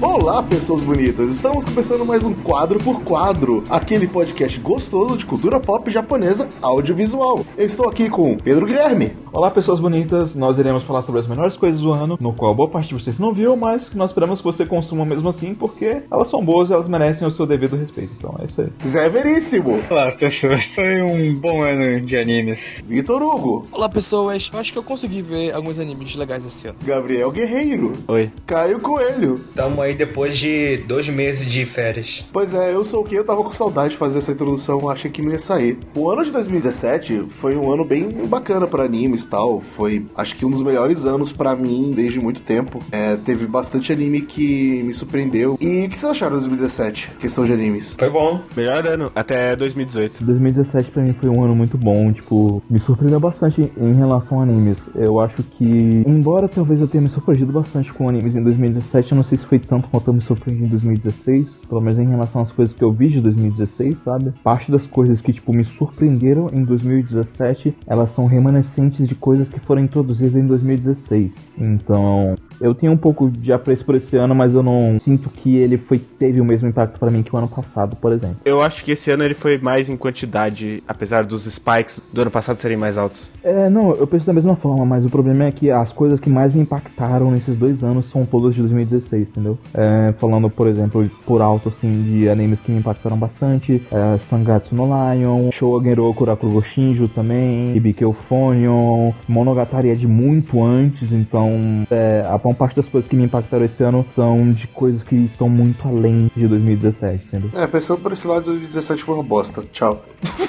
Olá, pessoas bonitas! Estamos começando mais um quadro por quadro, aquele podcast gostoso de cultura pop japonesa audiovisual. Eu estou aqui com Pedro Guilherme. Olá, pessoas bonitas! Nós iremos falar sobre as melhores coisas do ano, no qual boa parte de vocês não viu, mas que nós esperamos que você consuma mesmo assim, porque elas são boas e elas merecem o seu devido respeito. Então é isso aí. Zé Veríssimo. Olá, pessoas. Foi um bom ano de animes. Vitor Hugo. Olá, pessoas. Eu acho que eu consegui ver alguns animes legais esse ano. Gabriel Guerreiro. Oi. Caio Coelho. Tamo aí depois de dois meses de férias. Pois é, eu sou o que? Eu tava com saudade de fazer essa introdução, achei que não ia sair. O ano de 2017 foi um ano bem bacana pra animes e tal. Foi, acho que um dos melhores anos pra mim desde muito tempo. É, teve bastante anime que me surpreendeu. E o que vocês acharam de 2017? Questão de animes. Foi bom. Melhor ano, até 2018. 2017 pra mim foi um ano muito bom, tipo, me surpreendeu bastante em relação a animes. Eu acho que, embora talvez eu tenha me surpreendido bastante com animes em 2017, eu não sei se foi tanto quanto eu me surpreendi em 2016, pelo menos em relação às coisas que eu vi de 2016, sabe? Parte das coisas que, tipo, me surpreenderam em 2017, elas são remanescentes de coisas que foram introduzidas em 2016. Então, eu tenho um pouco de apreço por esse ano, mas eu não sinto que ele foi teve o mesmo impacto para mim que o ano passado, por exemplo. Eu acho que esse ano ele foi mais em quantidade, apesar dos spikes do ano passado serem mais altos. É, não, eu penso da mesma forma, mas o problema é que as coisas que mais me impactaram nesses dois anos são todas de 2016, entendeu? É, falando, por exemplo, por alto, assim, de animes que me impactaram bastante, é, Sangatsu no Lion, Showa Kuraku Goshinjo também, Hibike Euphonion, Monogatari é de muito antes, então é, a maior parte das coisas que me impactaram esse ano são de coisas que estão muito além de 2017, entendeu? É, pensando por esse lado, 2017 foi uma bosta. Tchau.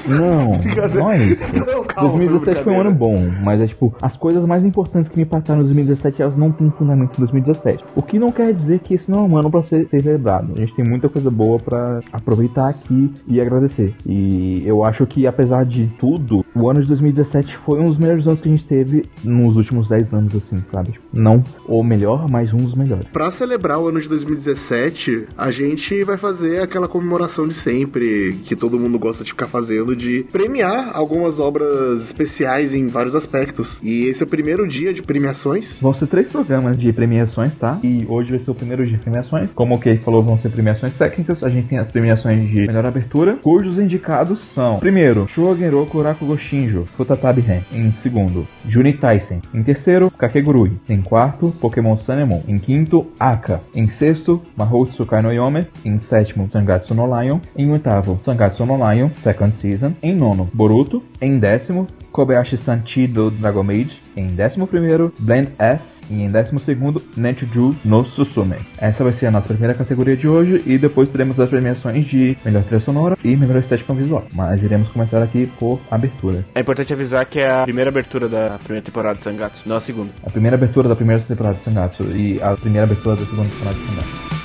Não, não é isso. Não, calma, 2017 foi um ano bom, mas é tipo, as coisas mais importantes que me impactaram em 2017, elas não têm fundamento em 2017. O que não quer dizer que esse não é um ano pra ser, ser celebrado. A gente tem muita coisa boa pra aproveitar aqui e agradecer. E eu acho que, apesar de tudo, o ano de 2017 foi um dos melhores anos que a gente teve nos últimos 10 anos, assim, sabe? Não o melhor, mas um dos melhores. Pra celebrar o ano de 2017, a gente vai fazer aquela comemoração de sempre, que todo mundo gosta de ficar fazendo, de premiar algumas obras especiais em vários aspectos. E esse é o primeiro dia de premiações. Vão ser três programas de premiações, tá? E hoje vai ser o primeiro dia de premiações. Como o Kei falou, vão ser premiações técnicas. A gente tem as premiações de melhor abertura, cujos indicados são: primeiro, Shogenro Kuraku Goshinjo, Futatabi Ren. Em segundo, Juni Taisen. Em terceiro, Kakegurui. Em quarto, Pokémon Sun and Moon. Em quinto, Aka. Em sexto, Mahou Tsukai no Yome. Em sétimo, Sangatsu no Lion. Em oitavo, Sangatsu no Lion, Second Season. Em nono, Boruto. Em décimo, Kobayashi Sanchi do Dragon Maid. Em décimo primeiro, Blend S. E em décimo segundo, Nechuju no Susume. Essa vai ser a nossa primeira categoria de hoje. E depois teremos as premiações de melhor trilha sonora e melhor estética visual. Mas iremos começar aqui por abertura. É importante avisar que é a primeira abertura da primeira temporada de Sangatsu, não a segunda. A primeira abertura da primeira temporada de Sangatsu e a primeira abertura da segunda temporada de Sangatsu.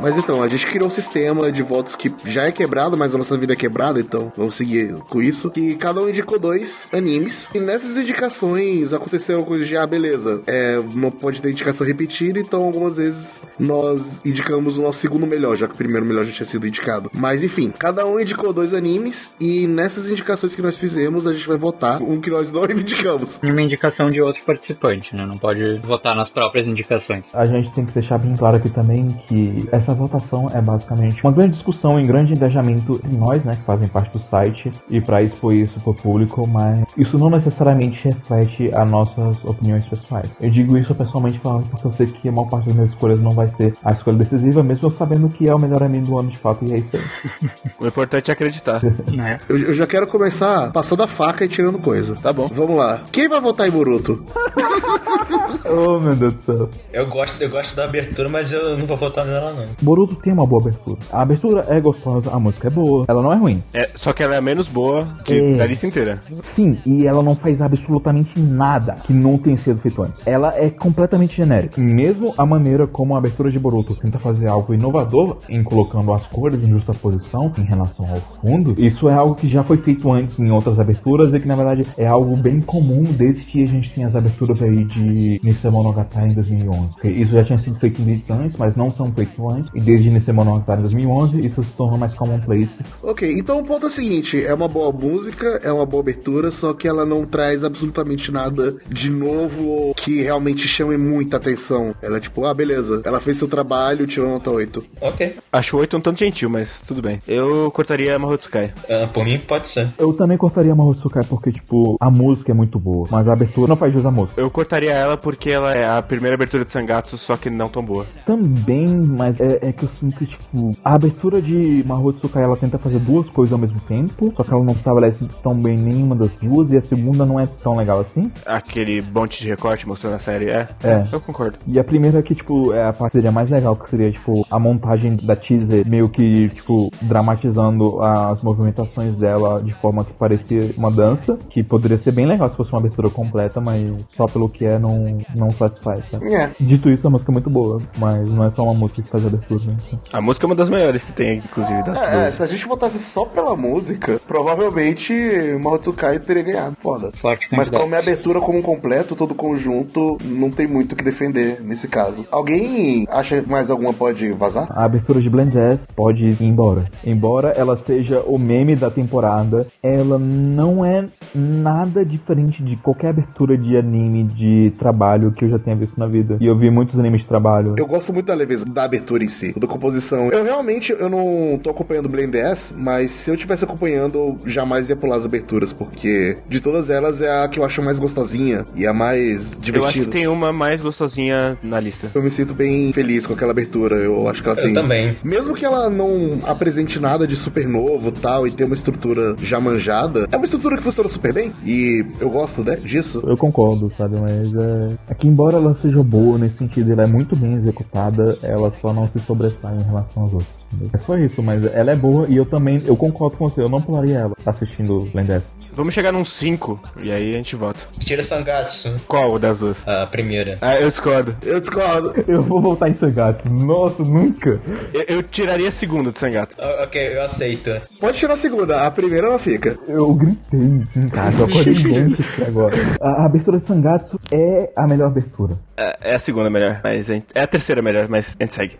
Mas então, a gente criou um sistema de votos que já é quebrado, mas a nossa vida é quebrada, então vamos seguir com isso. Que cada um indicou dois animes. E nessas indicações aconteceram coisas de, ah, beleza, é, não pode ter indicação repetida, então algumas vezes nós indicamos o nosso segundo melhor, já que o primeiro melhor já tinha sido indicado. Mas enfim, cada um indicou dois animes e nessas indicações que nós fizemos, a gente vai votar um que nós não indicamos. Uma indicação de outro participante, né? Não pode votar nas próprias indicações. A gente tem que deixar bem claro aqui também que essa votação é basicamente uma grande discussão e grande engajamento em nós, né, que fazem parte do site, e para expor isso pro público, mas isso não necessariamente reflete as nossas opiniões pessoais. Eu digo isso pessoalmente falando porque eu sei que a maior parte das minhas escolhas não vai ser a escolha decisiva, mesmo eu sabendo que é o melhor anime do ano de fato, e é isso aí. O importante é acreditar. Né? Eu, eu já quero começar passando a faca e tirando coisa. Tá bom. Vamos lá. Quem vai votar em Boruto? oh meu Deus do céu. Eu gosto, eu gosto da abertura, mas eu não vou votar nela, não. Boruto tem uma boa abertura. A abertura é gostosa, a música é boa, ela não é ruim. É, só que ela é menos boa que É. da lista inteira. Sim, e ela não faz absolutamente nada que não tenha sido feito antes. Ela é completamente genérica. Mesmo a maneira como a abertura de Boruto tenta fazer algo inovador em colocando as cores em justa posição em relação ao fundo, isso é algo que já foi feito antes em outras aberturas e que na verdade é algo bem comum desde que a gente tem as aberturas aí de Nissa Monogatari em 2011. Porque Isso já tinha sido feito em vídeos antes, mas não são feitos antes. E desde Nesse Monogatari em 2011, isso se tornou mais commonplace. Ok, então o ponto é o seguinte: é uma boa música, é uma boa abertura, só que ela não traz absolutamente nada de novo ou que realmente chame muita atenção. Ela é tipo, ah, beleza, ela fez seu trabalho, tirou nota 8. Ok. Acho 8 um tanto gentil, mas tudo bem. Eu cortaria Mahotsukai. Ah, por mim, pode ser. Eu também cortaria Mahotsukai porque, tipo, a música é muito boa, mas a abertura não faz jus à música. Eu cortaria ela porque ela é a primeira abertura de Sangatsu, só que não tão boa. Também, mas é, é que eu sinto que, tipo, a abertura de Mahotsukai ela tenta fazer duas coisas ao mesmo tempo, só que ela não estabelece tão bem nenhuma das duas, e a segunda não é tão legal assim. Aquele monte de recorte mostrando a série, é? É. Eu concordo. E a primeira que, tipo, é a parte seria mais legal, que seria, tipo, a montagem da teaser, meio que, tipo, dramatizando as movimentações dela de forma que parecia uma dança, que poderia ser bem legal se fosse uma abertura completa, mas só pelo que é não, não satisfaz, sabe? É. Dito isso, a música é muito boa, mas não é só uma música que faz a abertura, né? A música é uma das melhores que tem, inclusive, das É, duas. se a gente votasse só pela música, provavelmente Mahotsukai teria ganhado. Foda. Forte Mas como é abertura como um completo, todo conjunto, não tem muito o que defender nesse caso. Alguém acha que mais alguma pode vazar? A abertura de Blend Jazz pode ir embora. Embora ela seja o meme da temporada, ela não é nada diferente de qualquer abertura de anime de trabalho que eu já tenha visto na vida. E eu vi muitos animes de trabalho. Eu gosto muito da leveza da abertura em si, da composição. Eu realmente eu não tô acompanhando Blend S, mas se eu tivesse acompanhando, eu jamais ia pular as aberturas, porque de todas elas é a que eu acho mais gostosinha e a mais divertida. Eu acho que tem uma mais gostosinha na lista. Eu me sinto bem feliz com aquela abertura. Eu acho que ela Eu tem. também. Mesmo que ela não apresente nada de super novo tal, e tenha uma estrutura já manjada, é uma estrutura que funciona super bem. E eu gosto né, disso. Eu concordo, sabe? Mas é... é que embora ela seja boa nesse sentido, ela é muito bem executada, ela só não se sobressai em relação aos outros. É só isso, mas ela é boa e eu também, eu concordo com você, eu não pularia ela assistindo Blend Vamos chegar num 5 e aí a gente vota. Tira Sangatsu, Qual das duas? a primeira. Ah, eu discordo. Eu discordo. Eu vou voltar em Sangatsu. Nossa, nunca. Eu, eu tiraria a segunda de Sangatsu. Ah, ok, eu aceito. Pode tirar a segunda, a primeira ela fica. Eu gritei em casa, eu acordei aqui agora. A, a abertura de Sangatsu é a melhor abertura. É, é a segunda melhor, mas a gente- é a terceira melhor, mas a gente segue.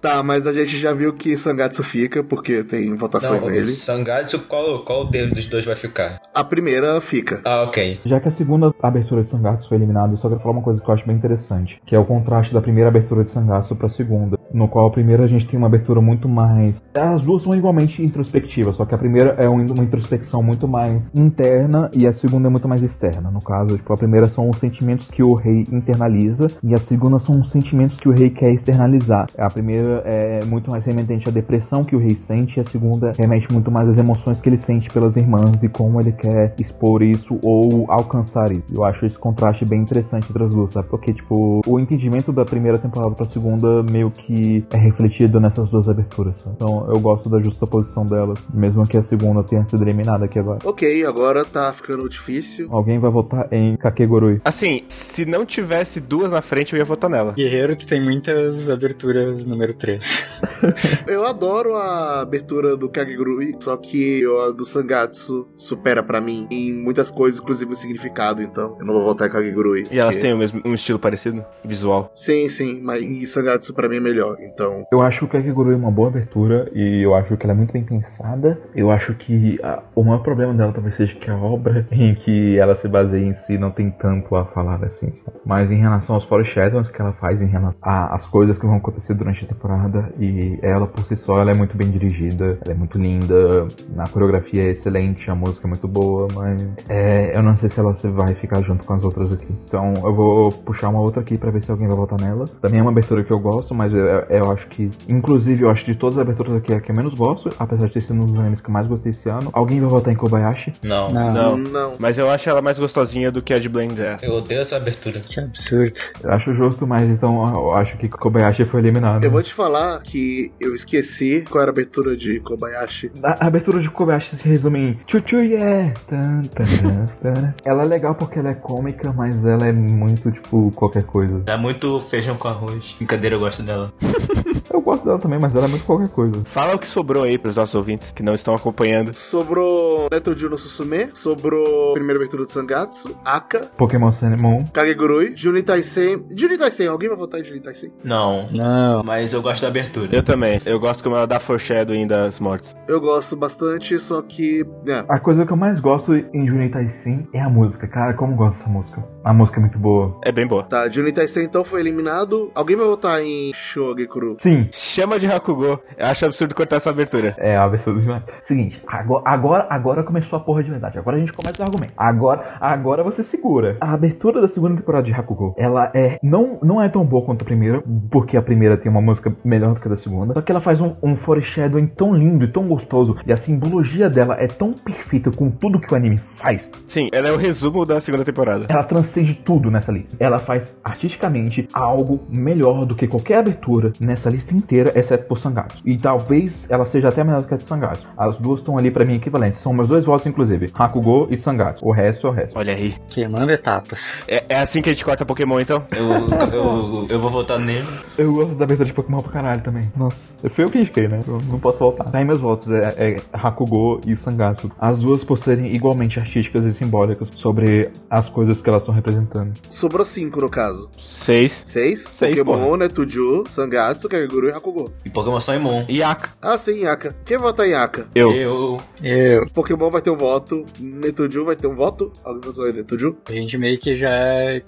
Tá, mas a gente já viu que Sangatsu fica, porque tem votações Não, nele. Sangatsu, qual, qual deles dos dois vai ficar? A primeira fica. Ah, ok. Já que a segunda abertura de Sangatsu foi eliminada, eu só quero falar uma coisa que eu acho bem interessante, que é o contraste da primeira abertura de Sangatsu pra segunda, no qual a primeira a gente tem uma abertura muito mais... As duas são igualmente introspectivas, só que a primeira é um- uma introspecção muito mais interna e a segunda é muito mais externa. No caso, tipo, a primeira são os sentimentos que o rei internaliza e a segunda são os sentimentos que o rei quer externalizar. A primeira é muito mais remetente à depressão que o rei sente e a segunda remete muito mais às emoções que ele sente pelas irmãs e como ele quer expor isso ou alcançar isso. Eu acho esse contraste bem interessante entre as duas, sabe? Porque, tipo, o entendimento da primeira temporada pra segunda meio que é refletido nessas duas aberturas, sabe? Então eu gosto da justa posição delas, mesmo que a segunda tenha sido eliminada aqui agora. Ok, agora tá ficando difícil. Alguém vai votar em Kakegurui. Assim, se não tivesse duas na frente, eu ia votar nela. Guerreiro, tu tem muitas aberturas número 3. Eu adoro a abertura do Kagegurui, só que a do Sangatsu supera pra mim em muitas coisas, inclusive o significado, então eu não vou votar em Kagegurui. E elas porque- têm o mesmo, um estilo parecido? Visual. Sim, sim, mas e Sangatsu pra mim é melhor, então... Eu acho que a Kakegurui é uma boa abertura e eu acho que ela é muito bem pensada. Eu acho que a- o maior problema dela talvez seja que a obra em que ela se baseia em si não tem tanto a falar assim. sabe? Mas em relação aos foreshadows que ela faz em relação às coisas que vão acontecer durante a temporada e ela por si só ela é muito bem dirigida, ela é muito linda, a coreografia é excelente, a música é muito boa, mas é, eu não sei se ela vai ficar junto com as outras aqui. Então eu vou puxar uma outra aqui pra ver se alguém vai votar nela. Também é uma abertura que eu gosto, mas eu, eu acho que, inclusive, eu acho de todas as aberturas aqui é a que eu menos gosto, apesar de ter sido um dos animes que eu mais gostei esse ano. Alguém vai votar em Kobayashi? Não. Não. Não. Mas eu acho ela mais gostosinha do que a de Blend Jazz. Eu odeio essa abertura. Que absurdo. Eu acho justo, mas então eu acho que Kobayashi foi eliminado. Eu vou te falar que eu esqueci qual era a abertura de Kobayashi. A abertura de Kobayashi se resume em Chuchu yeah! Tan, tan, tan, tan. Ela é legal porque ela é cômica, mas ela é muito, tipo, qualquer coisa. É muito feijão com arroz. Brincadeira, eu gosto dela. Eu gosto dela também, mas ela é muito qualquer coisa. Fala o que sobrou aí pros nossos ouvintes que não estão acompanhando. Sobrou Neto no Susume, sobrou primeira abertura de Sangatsu, Aka, Pokémon Moon. Kagegurui, Juni Taisen. Juni Taisen, alguém vai votar em Juni Taisen? Não. Não. Mas eu gosto da abertura. Eu também. Eu gosto como ela dá foreshadowing das mortes. Eu gosto bastante, só que. É, A coisa que eu mais gosto em Junitai Sim é a música. Cara, como eu gosto dessa música. A música é muito boa. É bem boa. tá, Junitai Sen então foi eliminado. Alguém vai votar em Shogekuru? Sim, Chama de Hakugo. Eu acho absurdo cortar essa abertura. É, a versão do Seguinte, agora, agora, agora começou a porra de verdade. Agora a gente começa o argumento. Agora, agora você segura. A abertura da segunda temporada de Hakugo, ela é não, não é tão boa quanto a primeira, porque a primeira tem uma música melhor do que a da segunda. Só que ela faz um, um foreshadowing tão lindo e tão gostoso. E a simbologia dela é tão perfeita com tudo que o anime faz. Sim, ela é o resumo da segunda temporada. Ela transcende tudo nessa lista. Ela faz artisticamente algo melhor do que qualquer abertura nessa lista inteira, exceto por Sangatsu. E talvez ela seja até melhor do que a de Sangatsu. As duas estão ali pra mim equivalentes. São meus dois votos, inclusive. Hakugo e Sangatsu. O resto é o resto. Olha aí. Queimando etapas. É, é assim que a gente corta Pokémon, então? Eu, eu, eu vou votar nele. Eu gosto da abertura de Pokémon pra caralho também. Nossa, foi eu que indiquei, né? Eu não posso voltar. Tá aí meus votos, é, é Hakugo e Sangatsu. As duas por serem igualmente artísticas e simbólicas sobre as coisas que elas estão representando. Sobrou cinco no caso. Seis. Seis? Seis, Pokémon, Netuju, Sangatsu, Kageguru e Hakugo. E Pokémon Sun e Aka. Ah, sim, Yaka. Quem vota em Yaka? Eu. Eu. Eu. Pokémon vai ter um voto. Netuju vai ter um voto? Alguém votou em Netuju? A gente meio que já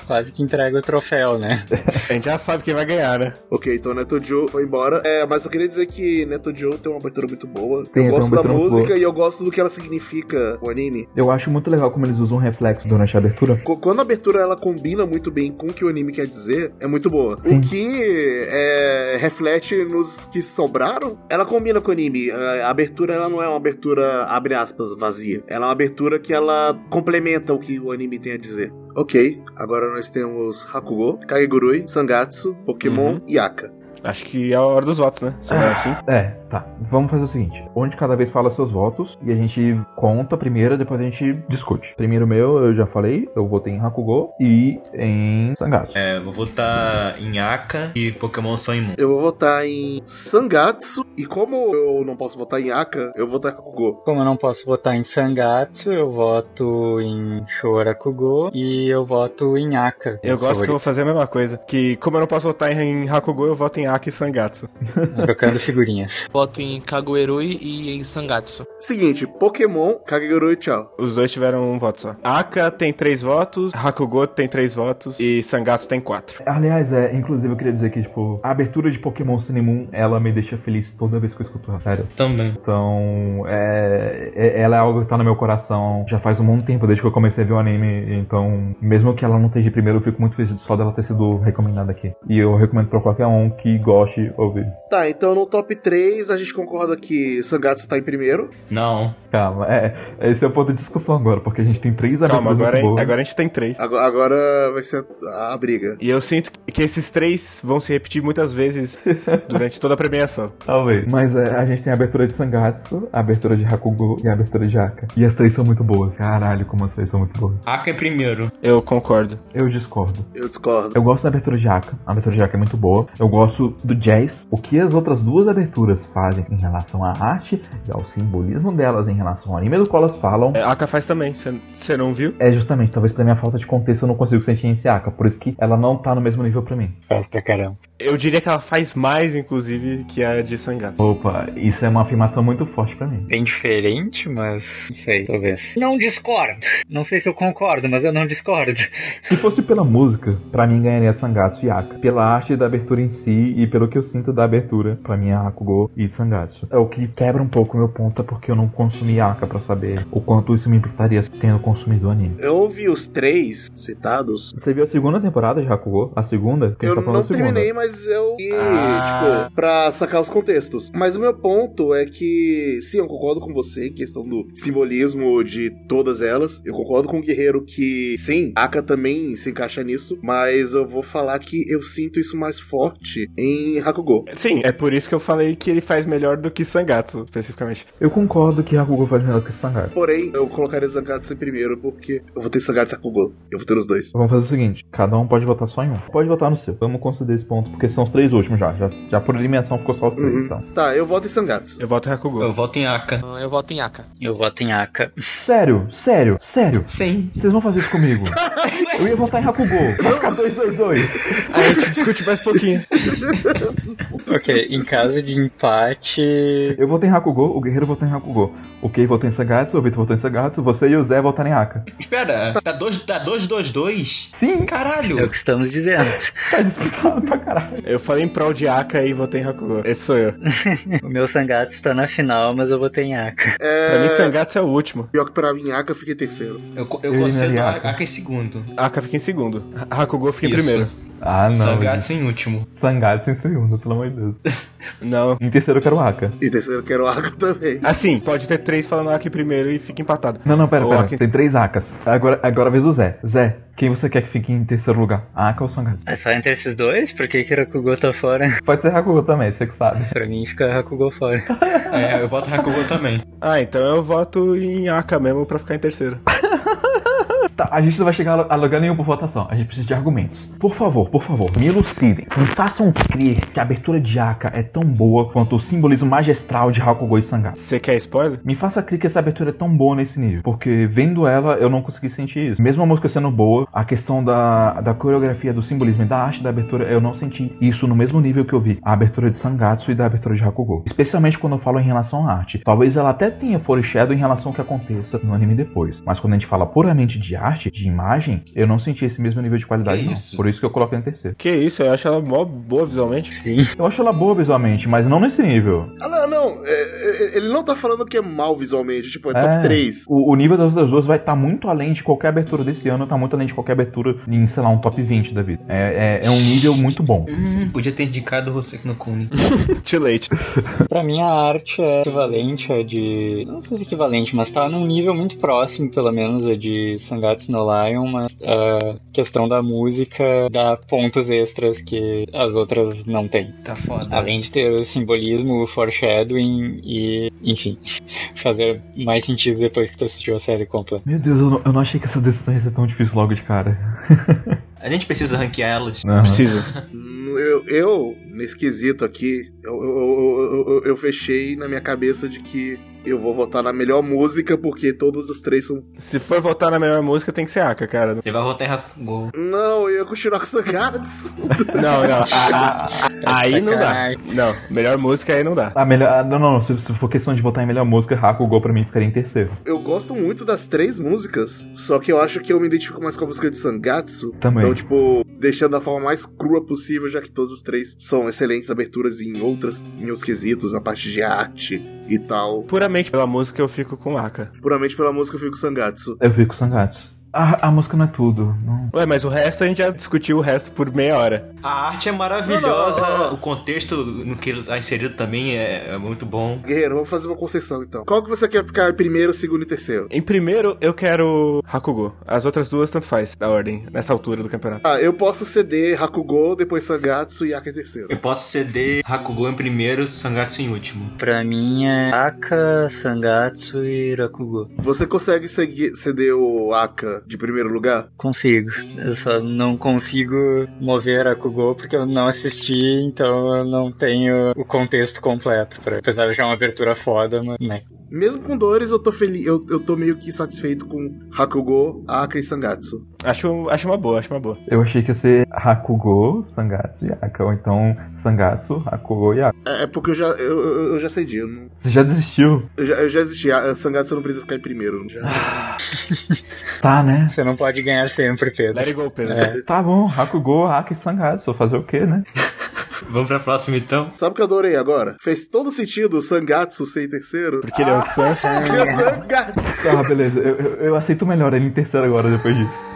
quase que entrega o troféu, né? A gente já sabe quem vai ganhar, né? Ok, então Netuju foi embora. É, mas eu queria dizer que Netuju tem uma abertura muito boa. Tem, eu gosto da música e eu gosto do que ela significa, o anime. Eu acho muito legal como eles usam reflexo durante a abertura. Qu- Quando a abertura ela combina muito bem com o que o anime quer dizer, é muito boa. Sim. O que é, reflete nos que sobraram, ela combina com o anime. A abertura ela não é uma abertura, abre aspas, vazia. Ela é uma abertura que ela complementa o que o anime tem a dizer. Ok, agora nós temos Hakugo, Kagegurui, Sangatsu, Pokémon Uhum. e Aka. Acho que é a hora dos votos, né? Se não é assim. É, tá. Vamos fazer o seguinte: onde cada vez fala seus votos e a gente conta primeiro, depois a gente discute. Primeiro meu, eu já falei, eu votei em Hakugo e em Sangatsu. É, vou votar em Aka e Pokémon Sun Moon. Eu vou votar em Sangatsu, e como eu não posso votar em Aka, eu vou votar em Hakugo. Como eu não posso votar em Sangatsu, eu voto em Shorakugo e eu voto em Aka. Eu gosto que eu vou Favorito. fazer a mesma coisa. Que como eu não posso votar em Hakugo, eu voto em Aka e Sangatsu. Trocando figurinhas. Voto em Kaguerui e em Sangatsu. Seguinte, Pokémon, Kagegurui e tchau. Os dois tiveram um voto só. Aka tem três votos, Hakugo tem três votos e Sangatsu tem quatro. Aliás, é, inclusive eu queria dizer que, tipo, a abertura de Pokémon Sun Moon, ela me deixa feliz toda vez que eu escuto ela, sério. Também. Então, é, é- ela é algo que tá no meu coração já faz um bom tempo, desde que eu comecei a ver o anime. Então, mesmo que ela não esteja primeiro, eu fico muito feliz só dela ter sido recomendada aqui. E eu recomendo pra qualquer um que goste ouvir. Tá, então no top 3 a gente concorda que Sangatsu tá em primeiro. Não. Calma, é, esse é o ponto de discussão agora, porque a gente tem três Calma, agora, muito agora a gente tem três. Agora, agora vai ser a, a briga. E eu sinto que esses três vão se repetir muitas vezes durante toda a premiação. Talvez. Mas é, a gente tem a abertura de Sangatsu, a abertura de Hakugo e a abertura de Aka. E as três são muito boas. Caralho, como as três são muito boas. Aka é primeiro. Eu concordo. Eu discordo. Eu discordo. Eu gosto da abertura de Aka. A abertura de Aka é muito boa. Eu gosto do jazz. O que as outras duas aberturas fazem em relação à arte e ao simbolismo delas em relação ao anime do qual elas falam. É, Aka faz também, você não viu? É justamente, talvez pela minha falta de contexto eu não consigo sentir esse Aka. Por isso que ela não tá no mesmo nível pra mim. Faz pra caramba. Eu diria que ela faz mais, inclusive, que a de Sangatsu. Opa, isso é uma afirmação muito forte pra mim. Bem diferente, mas não sei, talvez. Não discordo. Não sei se eu concordo, mas eu não discordo. Se fosse pela música, pra mim ganharia Sangatsu e Aka. Pela arte da abertura em si e pelo que eu sinto da abertura, pra mim é Hakugo e Sangatsu. É o que quebra um pouco o meu ponto, é porque eu não consumi Aka pra saber o quanto isso me impactaria tendo consumido o anime. Eu ouvi os três citados. Você viu a segunda temporada de Hakugo? A segunda? Porque Eu tá não falando da segunda. terminei, mas eu. E, Ah. tipo, pra sacar os contextos. Mas o meu ponto é que, sim, eu concordo com você, em questão do simbolismo de todas elas. Eu concordo com o Guerreiro que, sim, Aka também se encaixa nisso. Mas eu vou falar que eu sinto isso mais forte em Hakugo. Sim, é por isso que eu falei que ele faz melhor do que Sangatsu, especificamente. Eu concordo que Hakugo faz melhor que Sangatsu. Porém, eu colocaria Zangatsu em primeiro, porque eu vou ter Zangatsu e Hakugo. Eu vou ter os dois. Vamos fazer o seguinte: cada um pode votar só em um. Pode votar no seu. Vamos considerar esse ponto, porque são os três últimos já. Já, já por eliminação ficou só os três, Uhum. então. Tá, eu voto em Sangatsu. Eu voto em Hakugo. Eu voto em Aka. Ah, Eu voto em Aka. Eu voto em Aka. Sério, sério, sério. Sim. Vocês vão fazer isso comigo? Eu ia votar em Hakugo. Vai ficar 2 2 2 Aí a gente discute mais um pouquinho. Ok, em caso de empate. Eu votei em Hakugo, o Guerreiro votou em Hakugo. O Kei votou em Sangatsu, o Vitor votou em Sangatsu, você e o Zé votaram em Aka. Espera, tá 2 tá dois, dois, dois? Sim, Caralho! É o que estamos dizendo. tá disputado pra caralho. Eu falei em prol de Aka e votei em Hakugo. Esse sou eu. O meu Sangatsu tá na final, mas eu votei em Aka. É, Pra mim, Sangatsu é o último. Pior que pra mim, Aka fica em terceiro. Eu, eu concedo não é a Aka. Aka em segundo. Aka fica em segundo. Hakugo fica em primeiro. Ah, não. Sangatsu em último. Sangatsu em segundo, pelo amor de Deus. Não. Em terceiro eu quero o Aka. E terceiro, eu quero Aka também. Assim, pode ter três falando Aka em primeiro e fica empatado. Não, não, pera, Ou pera. Aka em- Tem três Akas. Agora, agora a vez do Zé. Zé, quem você quer que fique em terceiro lugar? Aka ou Sangatsu? É só entre esses dois? Por que que Rakugo tá fora? Pode ser Hakugo também, você que sabe. Pra mim fica Rakugo fora. É, eu voto Hakugo também. Ah, então eu voto em Aka mesmo pra ficar em terceiro. Tá, a gente não vai chegar a lugar nenhum por votação. A gente precisa de argumentos. Por favor, por favor, me elucidem. Me façam crer que a abertura de Aka é tão boa quanto o simbolismo magistral de Hakugo e Sangatsu. Você quer spoiler? Me faça crer que essa abertura é tão boa nesse nível. Porque vendo ela, eu não consegui sentir isso. Mesmo a música sendo boa, a questão da, da coreografia, do simbolismo e da arte da abertura, eu não senti isso no mesmo nível que eu vi a abertura de Sangatsu e da abertura de Hakugo. Especialmente quando eu falo em relação à arte. Talvez ela até tenha foreshadow em relação ao que aconteça no anime depois. Mas quando a gente fala puramente de arte, de imagem, eu não senti esse mesmo nível de qualidade, Que não. isso? Por isso que eu coloquei em terceiro. Que isso, eu acho ela mó boa visualmente. Sim. Eu acho ela boa visualmente, mas não nesse nível. Ah, não, não. é, é, ele não tá falando que é mal visualmente. Tipo, é top É. 3. O, o nível das outras duas vai estar muito além de qualquer abertura desse ano, tá muito além de qualquer abertura em, sei lá, um top 20 da vida. É, é, é um nível muito bom. Hum, podia ter indicado você no Kuni. Too late. Pra mim a arte é equivalente a de. Não sei se é equivalente, mas tá num nível muito próximo, pelo menos, a de Sangatsu no Lion, mas a questão da música dá pontos extras que as outras não têm. Tá foda. Além de ter o simbolismo, o foreshadowing e, enfim, fazer mais sentido depois que tu assistiu a série completa. Meu Deus, eu não, eu não achei que essa decisão ia ser tão difícil logo de cara. A gente precisa ranquear elas. Não. Precisa. Eu, eu, nesse quesito aqui, eu, eu, eu, eu- eu fechei na minha cabeça de que eu vou votar na melhor música, porque todas as três são. Se for votar na melhor música, tem que ser Aka, cara. Ele vai votar em Hakugo. Não, eu ia continuar com Sangatsu. Não, não. a- a- aí não dá. Não, melhor música aí não dá. A melhor, ah, não, não, não. Se, se for questão de votar em melhor música, Hakugo pra mim ficaria em terceiro. Eu gosto muito das três músicas, só que eu acho que eu me identifico mais com a música de Sangatsu. Também. Então, tipo, deixando da forma mais crua possível, já que todas as três são excelentes aberturas em outras, em outros quesitos, na parte de arte e tal. Puramente pela música eu fico com Aka. Puramente pela música eu fico com Sangatsu. Eu fico com Sangatsu. A, a música não é tudo. Não. Ué, mas o resto a gente já discutiu o resto por meia hora. A arte é maravilhosa, Não, não, não. o contexto no que ele tá inserido também é, é muito bom. Guerreiro, vamos fazer uma concessão então. Qual que você quer ficar em primeiro, segundo e terceiro? Em primeiro, eu quero Hakugo. As outras duas, tanto faz, da ordem, nessa altura do campeonato. Ah, eu posso ceder Hakugo, depois Sangatsu e Aka em terceiro. Eu posso ceder Hakugo em primeiro, Sangatsu em último. Pra mim é Aka, Sangatsu e Rakugo. Você consegue seguir- ceder o Aka de primeiro lugar? Consigo. Eu só não consigo mover Rakugo porque eu não assisti, então eu não tenho o contexto completo. Pra, apesar de já uma abertura foda, mas né. Mesmo com dores, eu tô feliz. Eu, eu tô meio que satisfeito com Hakugo, Aka e Sangatsu. Acho, acho uma boa, acho uma boa. Eu achei que ia ser Hakugo, Sangatsu e Aka. Ou então Sangatsu, Hakugo e Aka. É, é porque eu já, eu, eu- já cedi. Eu, não- Você já desistiu? eu já, eu já existi. A Sangatsu não precisa ficar em primeiro. Já. Tá, né? Você não pode ganhar sempre, Pedro. Let it go, Pedro. É. Tá bom, Hakugo, Aka e Sangatsu. Vou fazer o quê, né? Vamos pra próxima então? Sabe o que eu adorei agora? Fez todo sentido o Sangatsu ser em terceiro. Porque ele é o Sam. Porque o Sangatsu. Tá, beleza. Eu, eu, eu aceito melhor ele em terceiro agora, depois disso.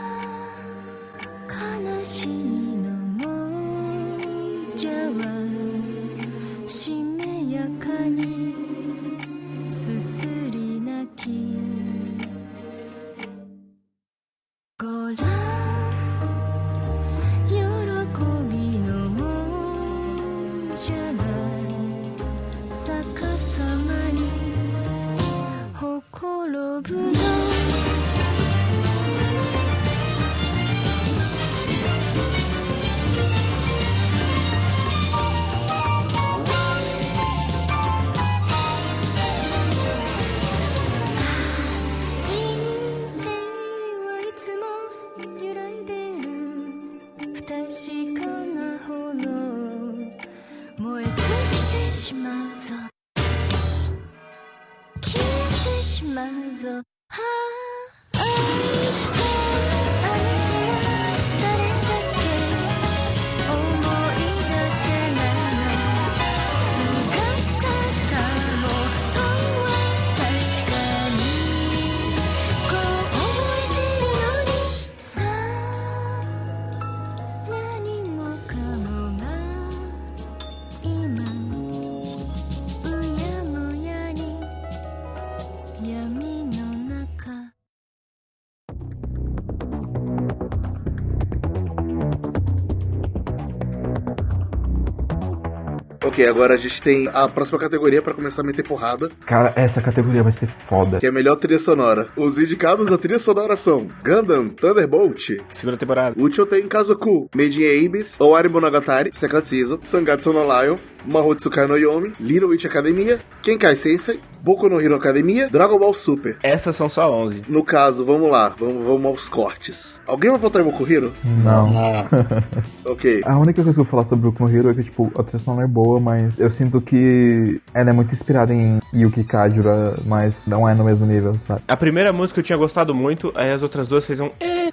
Ok, agora a gente tem a próxima categoria pra começar a meter porrada, Cara, essa categoria vai ser foda. que é a melhor trilha sonora. Os indicados da trilha sonora são Gundam, Thunderbolt, Segunda temporada. Uchoten Kazoku, Made in Abyss, Owari Monogatari, Second Season, Sangatsu no Lion, Mahotsukai no Yomi, Little Witch Academia, Kenkai Sensei, Boku no Hero Academia, Dragon Ball Super. Essas são só 11. No caso, vamos lá, vamos, vamos aos cortes. Alguém vai votar em Boku Hero? Não. Ah, Ok. A única coisa que eu vou falar sobre o Boku no Hero é que, tipo, a trilha sonora é boa, mas eu sinto que ela é muito inspirada em Yuki Kajura, mas não é no mesmo nível, sabe? A primeira música eu tinha gostado muito, aí as outras duas fez um. "Eh".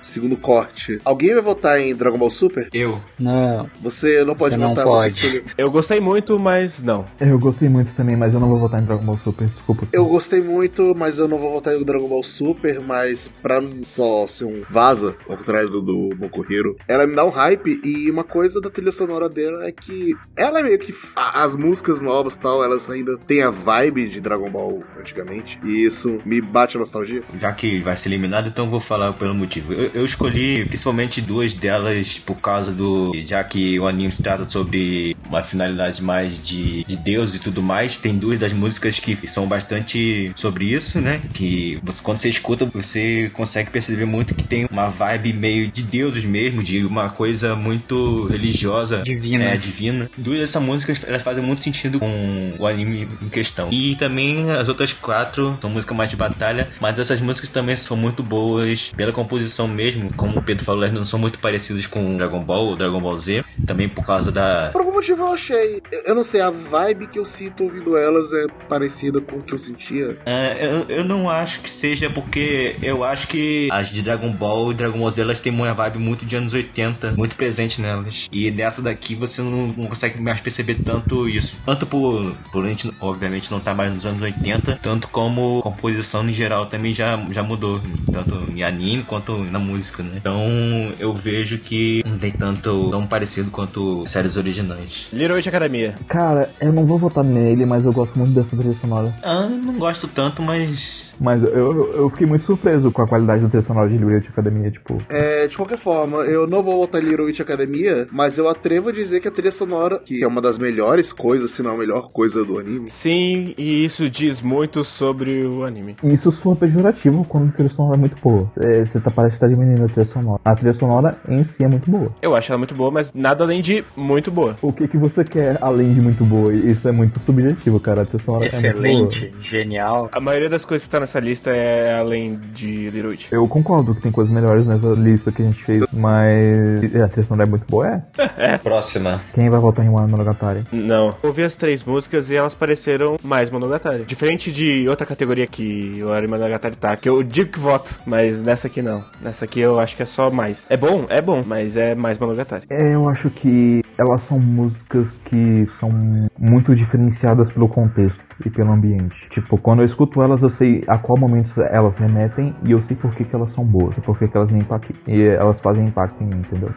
Segundo corte. Alguém vai votar em Dragon Ball Super? Eu. não. Você não pode Você não votar, pode. você escolheu. Eu gostei muito, mas não. Eu gostei muito também, mas eu não vou votar em Dragon Ball Super, desculpa. Eu gostei muito, mas eu não vou votar em Dragon Ball Super, mas pra não só ser um vaza, ao contrário do, do Boku Hero, ela me dá um hype e uma coisa da trilha sonora dela é que ela é meio que a- as músicas novas e tal, elas ainda têm a vibe de Dragon Ball antigamente, e isso me bate a nostalgia. Já que vai ser eliminado, então eu vou falar pelo motivo. Eu, eu escolhi principalmente duas delas por causa do. Já que o anime se trata sobre uma finalidade mais de, de Deus e tudo mais, tem duas das músicas que são bastante sobre isso, né? Que você, quando você escuta, você consegue perceber muito que tem uma vibe meio de deuses mesmo, de uma coisa muito religiosa. Divina. É, divina. Duas dessas músicas elas fazem muito sentido com o anime em questão. E também as outras quatro são músicas mais de batalha, mas essas músicas também são muito boas pela composição mesmo. Como o Pedro falou, elas não são muito parecidas com Dragon Ball ou Dragon Ball Z. Também por causa da. Por algum motivo eu achei, eu- eu não sei, a vibe que eu sinto ouvindo elas é parecida com o que eu sentia. É, eu, eu não acho que seja porque eu acho que as de Dragon Ball e Dragon Ball Z elas têm uma vibe muito de anos 80, muito presente nelas. E nessa daqui você não, não consegue mais perceber tanto isso. Tanto por, por a gente, obviamente, não tá mais nos anos 80, tanto como composição em geral também já, já mudou. Tanto em anime quanto na música, né? Então eu vejo que não tem tanto tão parecido quanto séries originais. Little Witch Academia. Cara, eu não vou votar nele, mas eu gosto muito dessa trilha sonora. Ah, não gosto tanto, mas. Mas eu, eu fiquei muito surpreso com a qualidade da trilha sonora de Liberty Academia, tipo. É, de qualquer forma, eu não vou votar em Little Witch Academia, mas eu atrevo a dizer que a trilha sonora, que é uma das melhores coisas, se não a melhor coisa do anime, Sim, e isso diz muito sobre o anime. Isso soa pejorativo quando a trilha sonora é muito boa. É, Você tá, parece que tá diminuindo a trilha sonora. A trilha sonora em si é muito boa. Eu acho ela muito boa, mas nada além de muito boa. O que, que você quer além de muito boa? Isso é muito subjetivo, cara. A trilha sonora é muito boa. Excelente, genial. A maioria das coisas que tá nessa lista é além de Little Witch. Eu concordo que tem coisas melhores nessa lista que a gente fez, mas a trilha sonora é muito boa, é? Próxima. Quem vai votar em Wano Monogatari? Não. Eu ouvi as três músicas e elas pareceram mais Monogatari. Diferente de outra categoria que o Anime Monogatari tá, que eu digo que voto, mas nessa aqui não. Nessa aqui eu acho que é só mais. É bom? É bom, mas é mais Monogatari. É, eu acho que elas são músicas que são muito diferenciadas pelo contexto e pelo ambiente. Tipo, quando eu escuto elas, eu sei a qual momento elas remetem e eu sei por que, que elas são boas, e por que, que elas me impactam. E elas fazem impacto em mim, entendeu?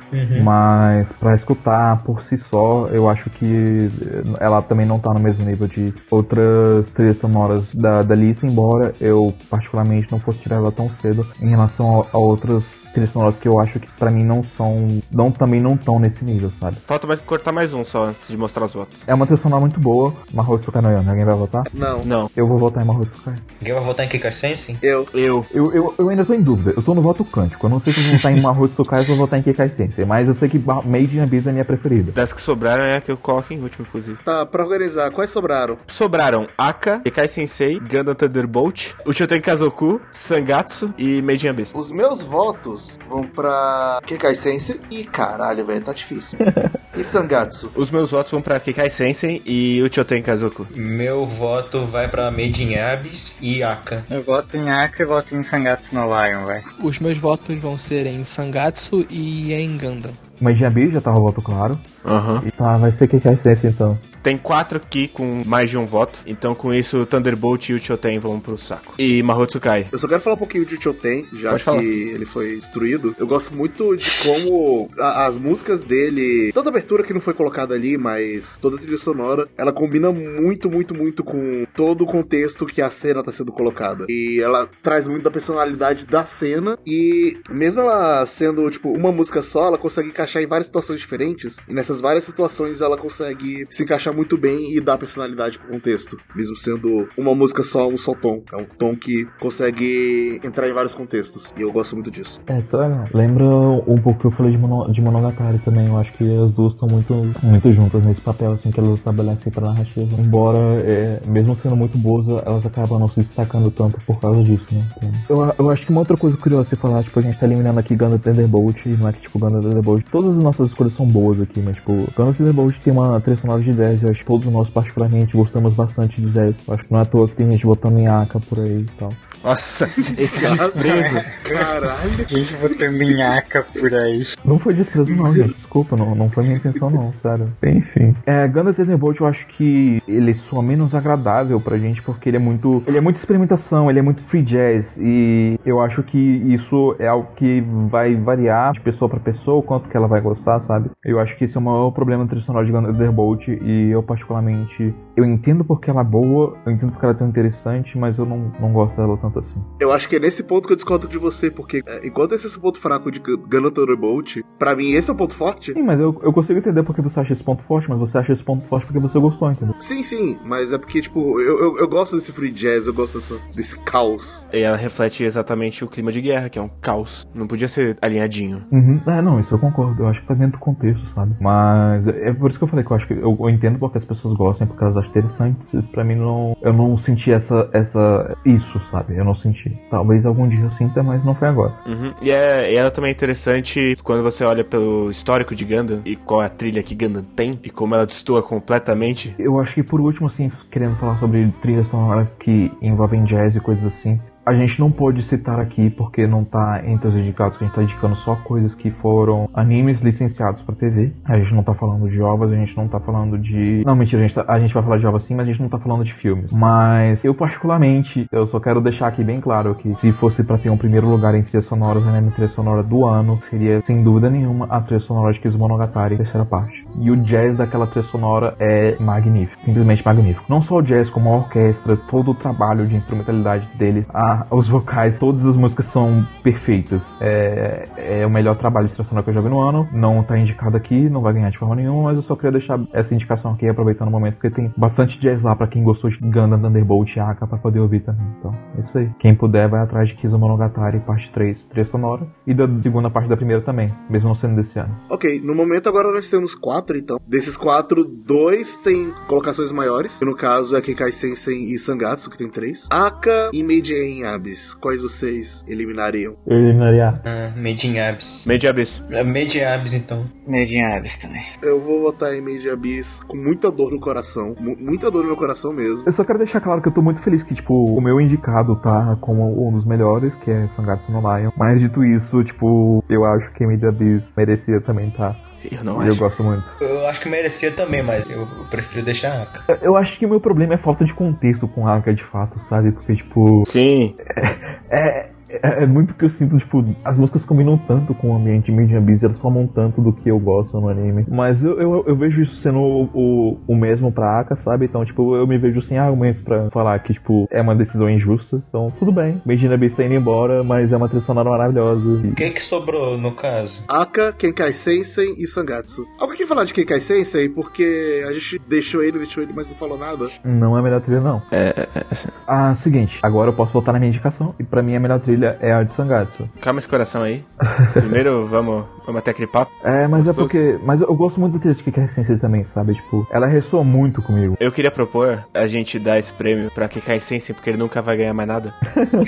Mas pra escutar por si só, eu acho que ela também não tá no mesmo nível de outras trilhas sonoras da, da lista, embora eu particularmente não fosse tirar ela tão cedo em relação a, a outras trilhas sonoras que eu acho que pra mim não são, não também não estão nesse nível, sabe? Falta mais cortar mais um só antes de mostrar os votos. É uma trilha sonora muito boa, Mahou Tsukai no Yami. Alguém vai votar? não. Não. Eu vou votar em Mahou Tsukai. Alguém vai votar em Kikai Sensen? Eu. Eu. Eu, eu, eu ainda tô em dúvida. Eu tô no voto cântico. Eu não sei se eu vou votar em Mahou Tsukai ou vou votar em Kekai Sensei. Mas eu sei que Made in Abyss é a minha preferida. Das que sobraram é a que eu coloco em último, inclusive. Tá, pra organizar, quais sobraram? Sobraram Aka, Kekai Sensei, Gundam Thunderbolt, Uchoten Kazoku, Sangatsu e Made in Abyss. Os meus votos vão pra Kekai Sensei e caralho, velho, tá difícil. E Sangatsu? Os meus votos vão pra Kekai Sensen e o Choten Kazuko. Meu voto vai pra Made in Abyss e Aka. Eu voto em Aka e voto em Sangatsu no Lion, vai. Os meus votos vão ser em Sangatsu e em Gundam. Mas Jabi já tava o voto claro. Aham. E tá, vai ser que quer essência então. Tem quatro aqui com mais de um voto. Então, com isso, o Thunderbolt e o Choten vão pro saco. E Mahotsukai. Eu só quero falar um pouquinho de Choten, já Pode que falar. ele foi destruído. Eu gosto muito de como a- as músicas dele, toda a abertura que não foi colocada ali, mas toda a trilha sonora, ela combina muito, muito, muito com todo o contexto que a cena tá sendo colocada. E ela traz muito da personalidade da cena e mesmo ela sendo, tipo, uma música só, ela consegue encaixar em várias situações diferentes. E nessas várias situações ela consegue se encaixar muito bem e dar personalidade pro contexto, mesmo sendo uma música só, um só tom. É um tom que consegue entrar em vários contextos. E eu gosto muito disso. É, isso é legal. Lembra um pouco que eu falei de, Mono, de Monogatari também. Eu acho que as duas estão muito, muito juntas nesse papel, assim, que elas estabelecem pra narrativa. Embora, é, mesmo sendo muito boas, elas acabam não se destacando tanto por causa disso, né? Então, eu, eu acho que uma outra coisa curiosa se falar, tipo, a gente tá eliminando aqui Gundam Thunderbolt, e não é que, tipo, Gundam Thunderbolt, todas as nossas escolhas são boas aqui, mas, tipo, Gundam Thunderbolt tem uma trilha sonora de 10, eu acho que todos nós, particularmente, gostamos bastante de 10. Eu acho que não é à toa que tem gente votando em Aka por aí e tal. Nossa, esse desprezo. Caralho. Gente votando em Aka por aí. Não foi desprezo não, gente. Desculpa, não, não foi minha intenção não, sério. Enfim. É, Gundam Thunderbolt eu acho que ele soa menos agradável pra gente porque ele é muito, ele é muito experimentação, ele é muito free jazz e eu acho que isso é algo que vai variar de pessoa pra pessoa, o quanto que ela vai gostar, sabe? Eu acho que esse é o maior problema tradicional de Gundam Thunderbolt e eu particularmente, eu entendo porque ela é boa, eu entendo porque ela é tão interessante, mas eu não, não gosto dela tanto assim. Eu acho que é nesse ponto que eu discordo de você, porque é, enquanto esse é esse ponto fraco de Gun- Thunderbolt, pra mim esse é o ponto forte. Sim, mas eu, eu consigo entender porque você acha esse ponto forte, mas você acha esse ponto forte porque você gostou, entendeu? Sim, sim, mas é porque, tipo, eu, eu, eu gosto desse free jazz, eu gosto dessa- desse caos. E ela reflete exatamente o clima de guerra, que é um caos. Não podia ser alinhadinho. Uhum. É, não, isso eu concordo. Eu acho que tá dentro do contexto, sabe? Mas é por isso que eu falei que eu acho que eu, eu entendo porque as pessoas gostam, porque elas acham interessantes. Pra mim, não, eu não senti essa, essa. Isso, sabe? Eu não senti. Talvez algum dia eu sinta, mas não foi agora. Uhum. E, é, e ela também é interessante quando você olha pelo histórico de Gundam e qual é a trilha que Gundam tem e como ela destoa completamente. Eu acho que por último, assim, querendo falar sobre trilhas sonoras que envolvem jazz e coisas assim. A gente não pode citar aqui porque não tá entre os indicados, que a gente tá indicando só coisas que foram animes licenciados pra TV. A gente não tá falando de ovas, a gente não tá falando de. Não, mentira, a gente, tá- a gente vai falar de ovas sim, mas a gente não tá falando de filmes. Mas eu, particularmente, eu só quero deixar aqui bem claro que se fosse pra ter um primeiro lugar em trilhas sonoras, a minha trilha sonora do ano seria, sem dúvida nenhuma, a trilha sonora de Kizumonogatari, terceira parte. E o jazz daquela trilha sonora é magnífico, simplesmente magnífico. Não só o jazz, como a orquestra, todo o trabalho de instrumentalidade deles, a- os vocais, todas as músicas são perfeitas. É, é o melhor trabalho de trilha sonora que eu já vi no ano. Não tá indicado aqui, não vai ganhar de forma nenhuma, mas eu só queria deixar essa indicação aqui, aproveitando o momento, porque tem bastante jazz lá pra quem gostou de Gundam, Thunderbolt e Aka pra poder ouvir também. Então, é isso aí. Quem puder, vai atrás de Kizu Monogatari, parte 3, trilha sonora, e da segunda parte da primeira também, mesmo não sendo desse ano. Ok, no momento agora nós temos quatro, então. Desses quatro, dois tem colocações maiores. No caso é Kekai Sensen e Sangatsu, que tem três. Aka e Meiji em Abyss. Quais vocês eliminariam? Eu eliminaria Ah, Made in Abyss. Made Abyss. É, Made in Abyss, então. Made in Abyss também. Eu vou votar em Meiji Abyss com muita dor no coração. mu- muita dor no meu coração mesmo. Eu só quero deixar claro que eu tô muito feliz que, tipo, o meu indicado tá como um dos melhores, que é Sangatsu no Lion. Mas dito isso, tipo, eu acho que Made Abyss merecia também tá. Eu não E eu acho. gosto muito. Eu acho que merecia também, mas eu, eu prefiro deixar a Aka. Eu- Eu acho que o meu problema é falta de contexto com Aka de fato, sabe? Porque, tipo, Sim. é, é, é muito que eu sinto, tipo, as músicas combinam tanto com o ambiente de Medium Abyss, elas formam tanto do que eu gosto no anime. Mas eu, eu, eu vejo isso sendo o, o, o mesmo pra Aka, sabe? Então, tipo, eu me vejo sem argumentos pra falar que, tipo, é uma decisão injusta. Então, tudo bem. Medium Abyss tá indo embora, mas é uma trilha sonora maravilhosa. O que que sobrou no caso? Aka, Kenkai Sensen e Sangatsu. Alguém quer falar de Kenkai Sensen? Porque a gente deixou ele, deixou ele, mas não falou nada. Não é a melhor trilha, não. É, é, é, assim. Ah, seguinte, agora eu posso voltar na minha indicação. E pra mim a melhor trilha é a de Sangatsu. Calma esse coração aí. Primeiro, vamos, vamos até aquele papo. É, mas Gostoso. é porque. Mas eu gosto muito da trilha de Sensei também, sabe? Tipo, ela ressoa muito comigo. Eu queria propor a gente dar esse prêmio pra Kikai Sensei, porque ele nunca vai ganhar mais nada.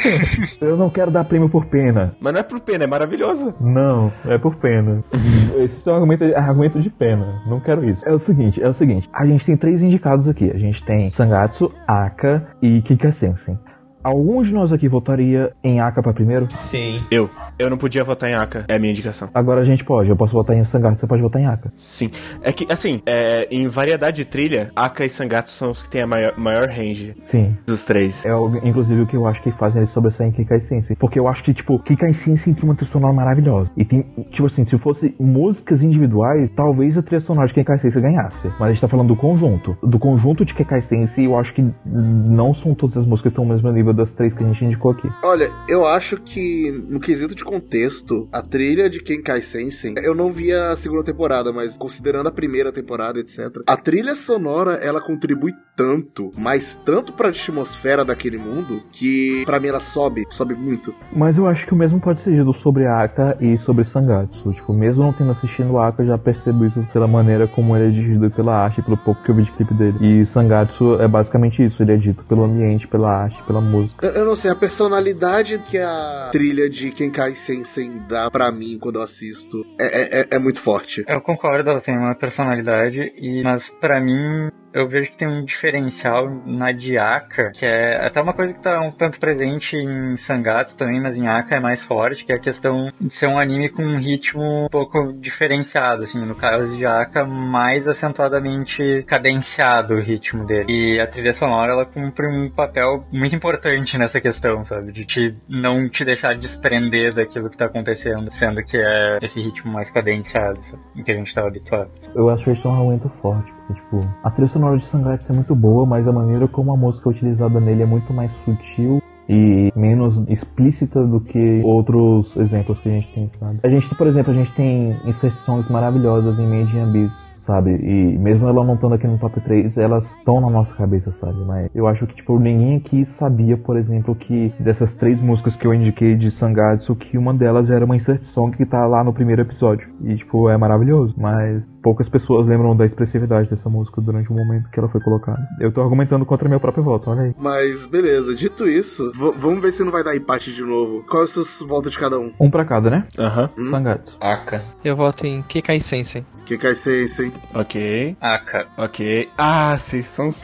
Eu não quero dar prêmio por pena. Mas não é por pena, é maravilhoso. Não, é por pena. Esse é um argumento, argumento de pena. Não quero isso. É o seguinte, é o seguinte. A gente tem três indicados aqui. A gente tem Sangatsu, Aka e Kika Sensei. Algum de nós aqui votaria em Aka pra primeiro? Sim. Eu. Eu não podia votar em Aka, é a minha indicação. Agora a gente pode. Eu posso votar em Sangatsu, você pode votar em Aka. Sim. É que, assim, é, em variedade de trilha, Aka e Sangatsu são os que têm a maior, maior range Sim. dos três. É inclusive o que eu acho que fazem eles sobressair em Kikai Sensei. Porque eu acho que, tipo, Kikai Sensei tem uma trilha sonora maravilhosa. E tem, tipo assim, se fosse músicas individuais, talvez a trilha sonora de Kikai Sensei ganhasse. Mas a gente tá falando do conjunto. Do conjunto de Kikai Sensei, eu acho que não são todas as músicas que estão no mesmo nível das três que a gente indicou aqui. Olha, eu acho que no quesito de contexto, a trilha de Kenkai Sensen, eu não vi a segunda temporada, mas considerando a primeira temporada, etc. A trilha sonora, ela contribui tanto, mas tanto pra atmosfera daquele mundo, que pra mim ela sobe, sobe muito. Mas eu acho que o mesmo pode ser dito sobre Aka e sobre Sangatsu. Tipo, mesmo não tendo assistido Aka, eu já percebo isso pela maneira como ele é dirigido pela arte, pelo pouco que eu vi de clipe dele. E Sangatsu é basicamente isso, ele é dito pelo ambiente, pela arte, pela música. Eu, eu não sei, a personalidade que a trilha de Kenkai Sensen dá pra mim quando eu assisto é, é- é- é muito forte. Eu concordo, ela tem uma personalidade, e, mas pra mim eu vejo que tem um diferencial na de Aka, que é até uma coisa que tá um tanto presente em Sangatsu também, mas em Aka é mais forte, que é a questão de ser um anime com um ritmo um pouco diferenciado, assim, no caso de Aka, mais acentuadamente cadenciado o ritmo dele. E a trilha sonora, ela cumpre um papel muito importante nessa questão, sabe, de te não te deixar desprender daquilo que tá acontecendo, sendo que é esse ritmo mais cadenciado, sabe, que a gente tá habituado. Eu acho isso um argumento forte. Tipo, a trilha sonora de Sangatsu é muito boa, mas a maneira como a música é utilizada nele é muito mais sutil e menos explícita do que outros exemplos que a gente tem, sabe? A gente, por exemplo, a gente tem inserções maravilhosas em Made in Abyss, sabe? E mesmo ela não estando aqui no top 3, elas estão na nossa cabeça, sabe? Mas eu acho que, tipo, ninguém aqui sabia, por exemplo, que dessas três músicas que eu indiquei de Sangatsu, que uma delas era uma insert song que tá lá no primeiro episódio. E, tipo, é maravilhoso. Mas poucas pessoas lembram da expressividade dessa música durante o momento que ela foi colocada. Eu tô argumentando contra meu próprio voto, olha aí. Mas beleza, dito isso, vamos ver se não vai dar empate de novo. Qual é o seu voto de cada um? Um pra cada, né? Aham. Hum? Sangatsu. Aka. Eu voto em Kikai Sensei. Kenkai Sensen. Ok. Aka. Ok. Ah, vocês são. os-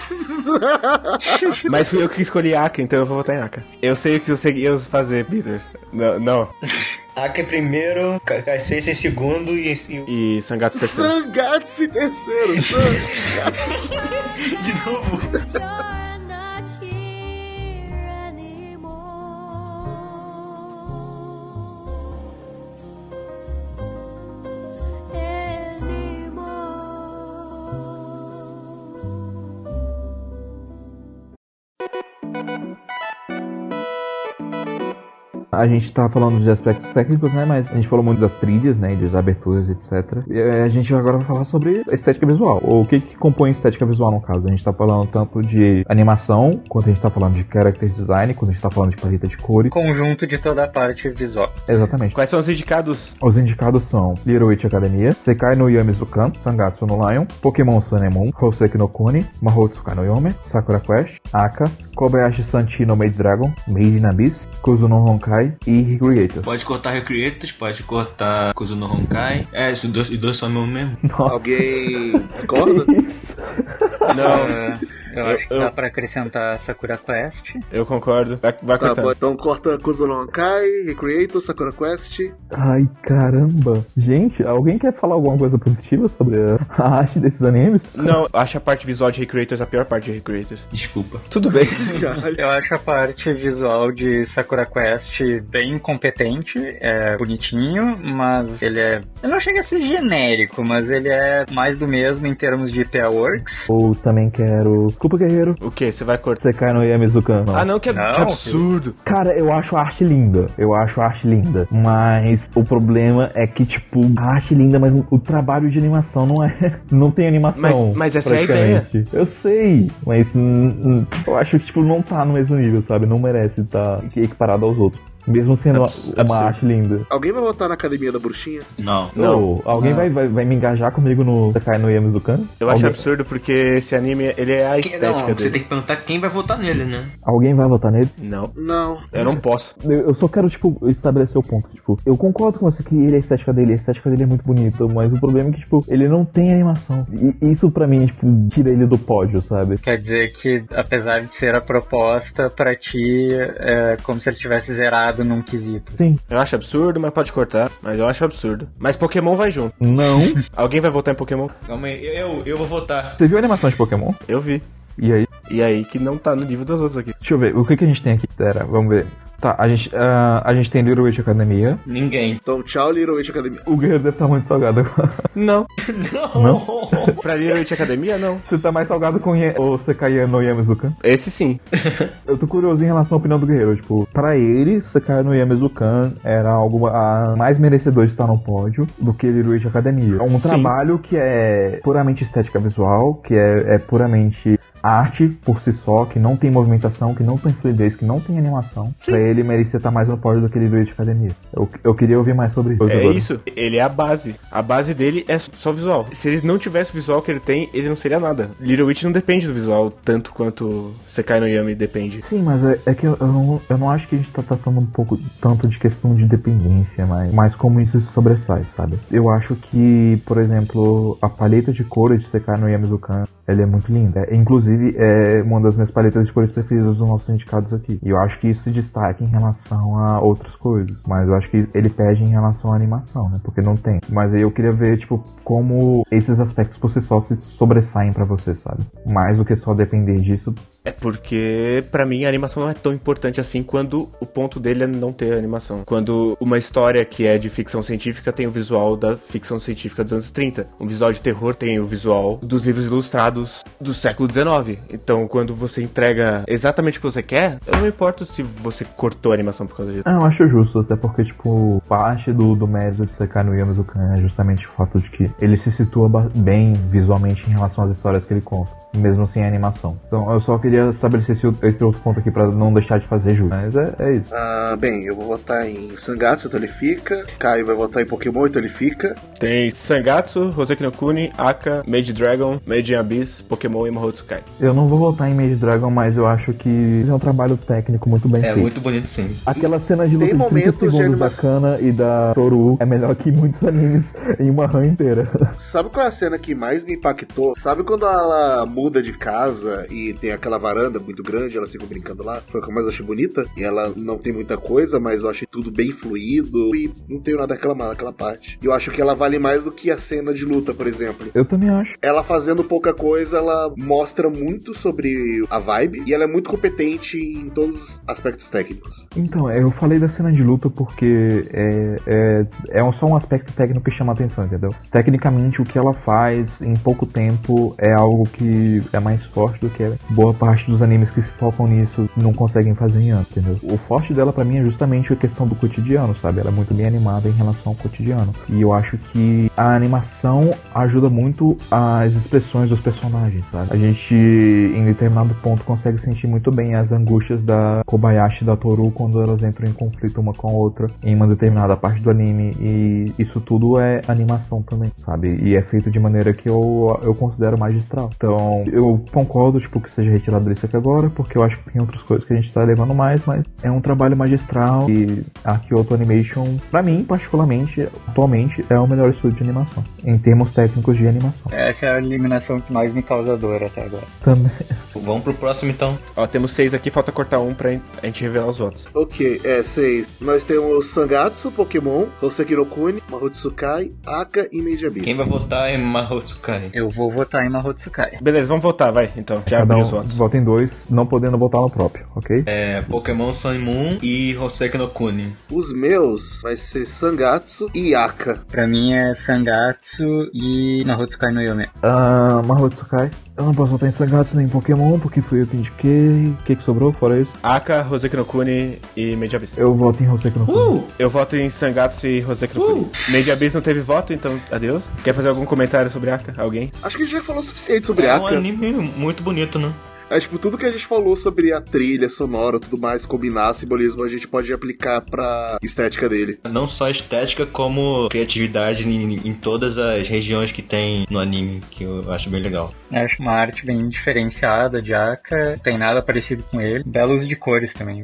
Mas fui eu que escolhi Aka, então eu vou votar em Aka. Eu sei o que você ia fazer, Peter. Não. não. Aka em primeiro, Kaisei em segundo e, e E Sangatsu terceiro. Sangatsu terceiro. San- de novo. A gente tá falando de aspectos técnicos, né? Mas a gente falou muito das trilhas, né? E das aberturas, etc. E eh, a gente agora vai falar sobre a estética visual. Ou o que, que compõe a estética visual, no caso. A gente tá falando tanto de animação, quanto a gente tá falando de character design, quando a gente tá falando de paleta de cores. Conjunto de toda a parte visual. Exatamente. Quais são os indicados? Os indicados são Little Witch Academia, Sekai no Yamizukan, Sangatsu no Lion, Pokémon Sun and Moon, Hoseki no Kuni, Mahotsukai no Yome, Sakura Quest, Aka, Kobayashi Sanchi no Maid Dragon, Made in Abyss, Kuzu no Honkai e Recreator. Pode cortar Recreators, pode cortar Kuzu no Honkai. É, os dois, os dois são o mesmo mesmo. Nossa. Alguém discorda? Isso. Ah, eu acho que eu- dá pra acrescentar Sakura Quest. Eu concordo. Vai, vai Tá cortando. bom, então corta Kuzuno Kai, Recreator, Sakura Quest. Ai, caramba. Gente, alguém quer falar alguma coisa positiva sobre a, arte desses animes? Não, acho a parte visual de Recreators a pior parte de Recreators. Desculpa. Tudo bem. Eu acho a parte visual de Sakura Quest bem competente, é bonitinho, mas ele é. Eu não chega a ser genérico, mas ele é mais do mesmo em termos de PA Works. Ou também quero. Desculpa, guerreiro. O que? Você vai cortar? Sekai no Yamizukan. Ah, não, que, ab- Não, que absurdo. Cara, eu acho a arte linda. Eu acho a arte linda. Mas o problema é que, tipo, a arte linda, mas o trabalho de animação não é. Não tem animação. Mas- mas essa é a praticamente. Eu sei, mas eu acho que, tipo, não tá no mesmo nível, sabe? Não merece estar equiparado aos outros. Mesmo sendo uma absurdo. arte linda. Alguém vai votar na Academia da Bruxinha? Não. Não. Alguém Não. Vai, vai, vai me engajar comigo no Sekai no Yamizukan? Eu acho alguém, absurdo porque esse anime, ele é a estética não, você dele. tem que perguntar quem vai votar nele, né? alguém vai votar nele? Não, Não. eu não posso. Eu eu só quero, tipo, estabelecer o ponto. Tipo, eu concordo com você que ele, a estética dele, a estética dele é muito bonita, mas o problema é que, tipo, ele não tem animação. E isso pra mim, tipo, tira ele do pódio, sabe? Quer dizer que, apesar de ser a proposta, pra ti é como se ele tivesse zerado num quesito. Sim. Eu acho absurdo, mas pode cortar. Mas eu acho absurdo. Mas Pokémon vai junto. Não. Alguém vai votar em Pokémon? Calma aí, eu, eu vou votar. Você viu a animação de Pokémon? Eu vi. E aí? E aí que não tá no nível das outras aqui. Deixa eu ver, o que, que a gente tem aqui? Pera, vamos ver. Tá, a gente, ah, a gente tem Little Witch Academia. Ninguém. Então, tchau, Little Witch Academia. O guerreiro deve estar muito salgado agora. Não. Não. pra Little Witch Academia, não. Você tá mais salgado com o Sekai no Yamizukan? Esse sim. Eu tô curioso em relação à opinião do guerreiro. Tipo, pra ele, Sekai no Yamizukan era algo ah, mais merecedor de estar no pódio do que Little Witch Academia. É um Sim. trabalho que é puramente estética visual, que é, é puramente arte por si só, que não tem movimentação, que não tem fluidez, que não tem animação. Pra ele merecia estar mais no pódio do que Little Witch Academia. Eu, eu queria ouvir mais sobre isso. É agora. isso. Ele é a base. A base dele é só visual. Se ele não tivesse o visual que ele tem, ele não seria nada. Little Witch não depende do visual tanto quanto Sekai no Yami depende. Sim, mas é, é que eu, eu não, eu não acho que a gente tá tratando um pouco tanto de questão de dependência, mas, mas como isso se sobressai, sabe? Eu acho que, por exemplo, a paleta de cores de Sekai no Yamizukan, ela é muito linda. É, Inclusive, é uma das minhas paletas de cores preferidas dos nossos indicados aqui. E eu acho que isso se destaca em relação a outras coisas. Mas eu acho que ele pede em relação à animação, né? Porque não tem. Mas aí eu queria ver, tipo, como esses aspectos por si só se sobressaem pra você, sabe? Mais do que só depender disso É porque, pra mim, a animação não é tão importante assim quando o ponto dele é não ter animação. Quando uma história que é de ficção científica tem o visual da ficção científica dos anos 30. Um visual de terror tem o visual dos livros ilustrados do século 19. Então, quando você entrega exatamente o que você quer, eu não importo se você cortou a animação por causa disso. Ah, eu acho justo, até porque, tipo, parte do, do mérito de Sekai no Yamizukan é justamente o fato de que ele se situa bem visualmente em relação às histórias que ele conta, mesmo sem animação. Então, eu só queria esse outro esse outro ponto aqui pra não deixar de fazer jus. Mas é, é isso. Ah, bem, eu vou votar em Sangatsu, então ele fica. Caio vai votar em Pokémon, então ele fica. Tem Sangatsu, Hoseki no Kuni, Aka, Mage Dragon, Mage Abyss, Pokémon e Mahotsukai. Eu não vou votar em Mage Dragon, mas eu acho que é um trabalho técnico muito bem É feito. muito bonito sim. Aquela cena de luta Tem de 30 momentos de segundos da. Kana e da Toru é melhor que muitos animes em uma run inteira. Sabe qual é a cena que mais me impactou? Sabe quando ela muda de casa e tem aquela varanda muito grande, elas ficam brincando lá? Foi a que eu mais achei bonita. E ela não tem muita coisa, mas eu achei tudo bem fluido e não tenho nada a reclamar naquela parte. E eu acho que ela vale mais do que a cena de luta, por exemplo. Eu também acho. Ela fazendo pouca coisa, ela mostra muito sobre a vibe e ela é muito competente em todos os aspectos técnicos. Então, eu falei da cena de luta porque é, é, é só um aspecto técnico que chama atenção, entendeu? Tecnicamente, o que ela faz em pouco tempo é algo que é mais forte do que boa parte dos animes que se focam nisso não conseguem fazer em ano, entendeu? O forte dela pra mim é justamente a questão do cotidiano, sabe? Ela é muito bem animada em relação ao cotidiano. E eu acho que a animação ajuda muito as expressões dos personagens, sabe? A gente, em determinado ponto, consegue sentir muito bem as angústias da Kobayashi e da Toru quando elas entram em conflito uma com a outra em uma determinada parte do anime. E isso tudo é animação também, sabe? E é feito de maneira que eu, eu considero magistral. Então, eu concordo, tipo, que seja retirado desse aqui agora, porque eu acho que tem outras coisas que a gente tá levando mais, mas é um trabalho magistral e a Kyoto Animation, pra mim, particularmente, atualmente, é o melhor estúdio de animação, em termos técnicos de animação. Essa é a eliminação que mais me causa dor até agora. Também. Vamos pro próximo então. Ó, temos seis aqui, falta cortar um pra a gente revelar os votos. Ok, é, seis. Nós temos Sangatsu, Pokémon, Hoseki no Kuni, Mahotsukai, Aka e Abyss. Quem vai votar em Mahotsukai? Eu vou votar em Mahotsukai. Beleza, vamos votar, vai. Então, já Cada um os votos. vota em dois, não podendo votar no próprio, ok? É Pokémon Sun e Moon e Hoseki no Kuni. Os meus vai ser Sangatsu e Aka. Pra mim é Sangatsu e Mahotsukai no Yome. Ah, Mahotsukai. Eu não posso votar em Sangatsu nem em Pokémon, porque fui eu que indiquei. O que, que sobrou fora isso? Aka, Hoseki no Kuni e Mage Abyss. Eu voto em Hoseki no Kuni. Uh! Eu voto em Sangatsu e Hoseki no Kuni. Mage Abyss não teve voto, então adeus. Quer fazer algum comentário sobre Aka? Alguém? Acho que a gente já falou o suficiente sobre É um Aka. anime muito bonito, né? É tipo, tudo que a gente falou sobre a trilha sonora, tudo mais, combinar simbolismo, a gente pode aplicar pra estética dele. Não só estética, como criatividade em, em todas as regiões que tem no anime, que eu acho bem legal. Eu acho uma arte bem diferenciada de Aka, não tem nada parecido com ele. Belo uso de cores também,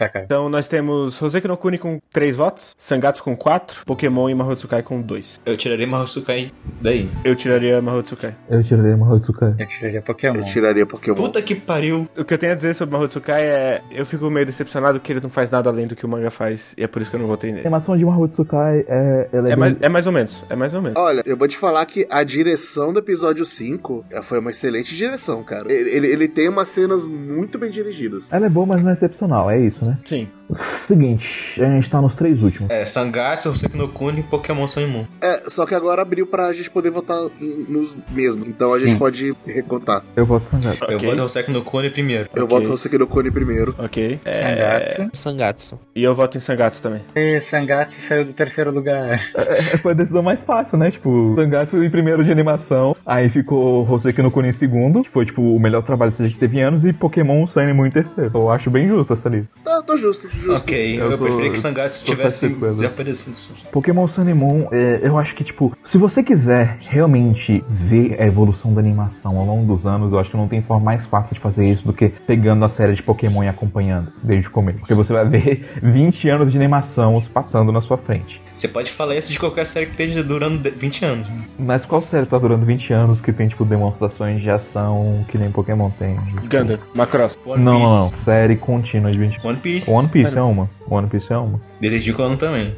destacar. Então nós temos Hoseki no Kuni com 3 votos, Sangatsu com 4, Pokémon e Mahotsukai com 2. Eu tiraria Mahotsukai daí. Eu tiraria Mahotsukai. Eu tirei uma Mahotsukai. Eu tiraria Pokémon. Eu tiraria Pokémon. Puta que pariu. O que eu tenho a dizer sobre Mahotsukai é. Eu fico meio decepcionado que ele não faz nada além do que o manga faz, e é por isso que eu não votei A nele. animação de Mahotsukai é, ela é, É bem- mais, é mais ou menos, é mais ou menos. Olha, eu vou te falar que a direção do episódio 5 é, foi uma excelente direção, cara. Ele, ele, ele tem umas cenas muito bem dirigidas. ela é boa, mas não é excepcional, é isso, né? Sim. Seguinte, a gente tá nos três últimos. É, Sangatsu, Hoseki no Kuni e Pokémon Sun Moon. É, só que agora abriu pra gente poder votar nos mesmos. Então a gente Sim. pode recontar. Eu voto Sangatsu. Eu Ok. vou dar Hoseki no Kuni primeiro. Eu Ok. voto você no Cone primeiro. Ok. É... Sangatsu. Sangatsu. E eu voto em Sangatsu também. E Sangatsu saiu do terceiro lugar. É, foi a decisão mais fácil, né? Tipo, Sangatsu em primeiro de animação, aí ficou Hoseki no Kuni em segundo, que foi, tipo, o melhor trabalho que teve em anos, e Pokémon Sun Moon em terceiro. Eu acho bem justo essa lista. Tá, tô justo, justo. Ok, Eu eu, tô- preferia que Sangatsu tivesse desaparecido. Pokémon Sun e Moon, é, eu acho que, tipo, se você quiser realmente ver a evolução da animação ao longo dos anos, eu acho que não tem forma mais fácil de fazer isso do que pegando a série de Pokémon e acompanhando desde o começo. Porque você vai ver 20 anos de animação se passando na sua frente. Você pode falar isso de qualquer série que esteja durando de- 20 anos. né? Mas qual série tá durando 20 anos que tem, tipo, demonstrações de ação que nem Pokémon tem? Gundam, Macross. One Não, não, não. Série contínua de 20 One Piece. One Piece é uma. One Piece é uma. Desde quando também.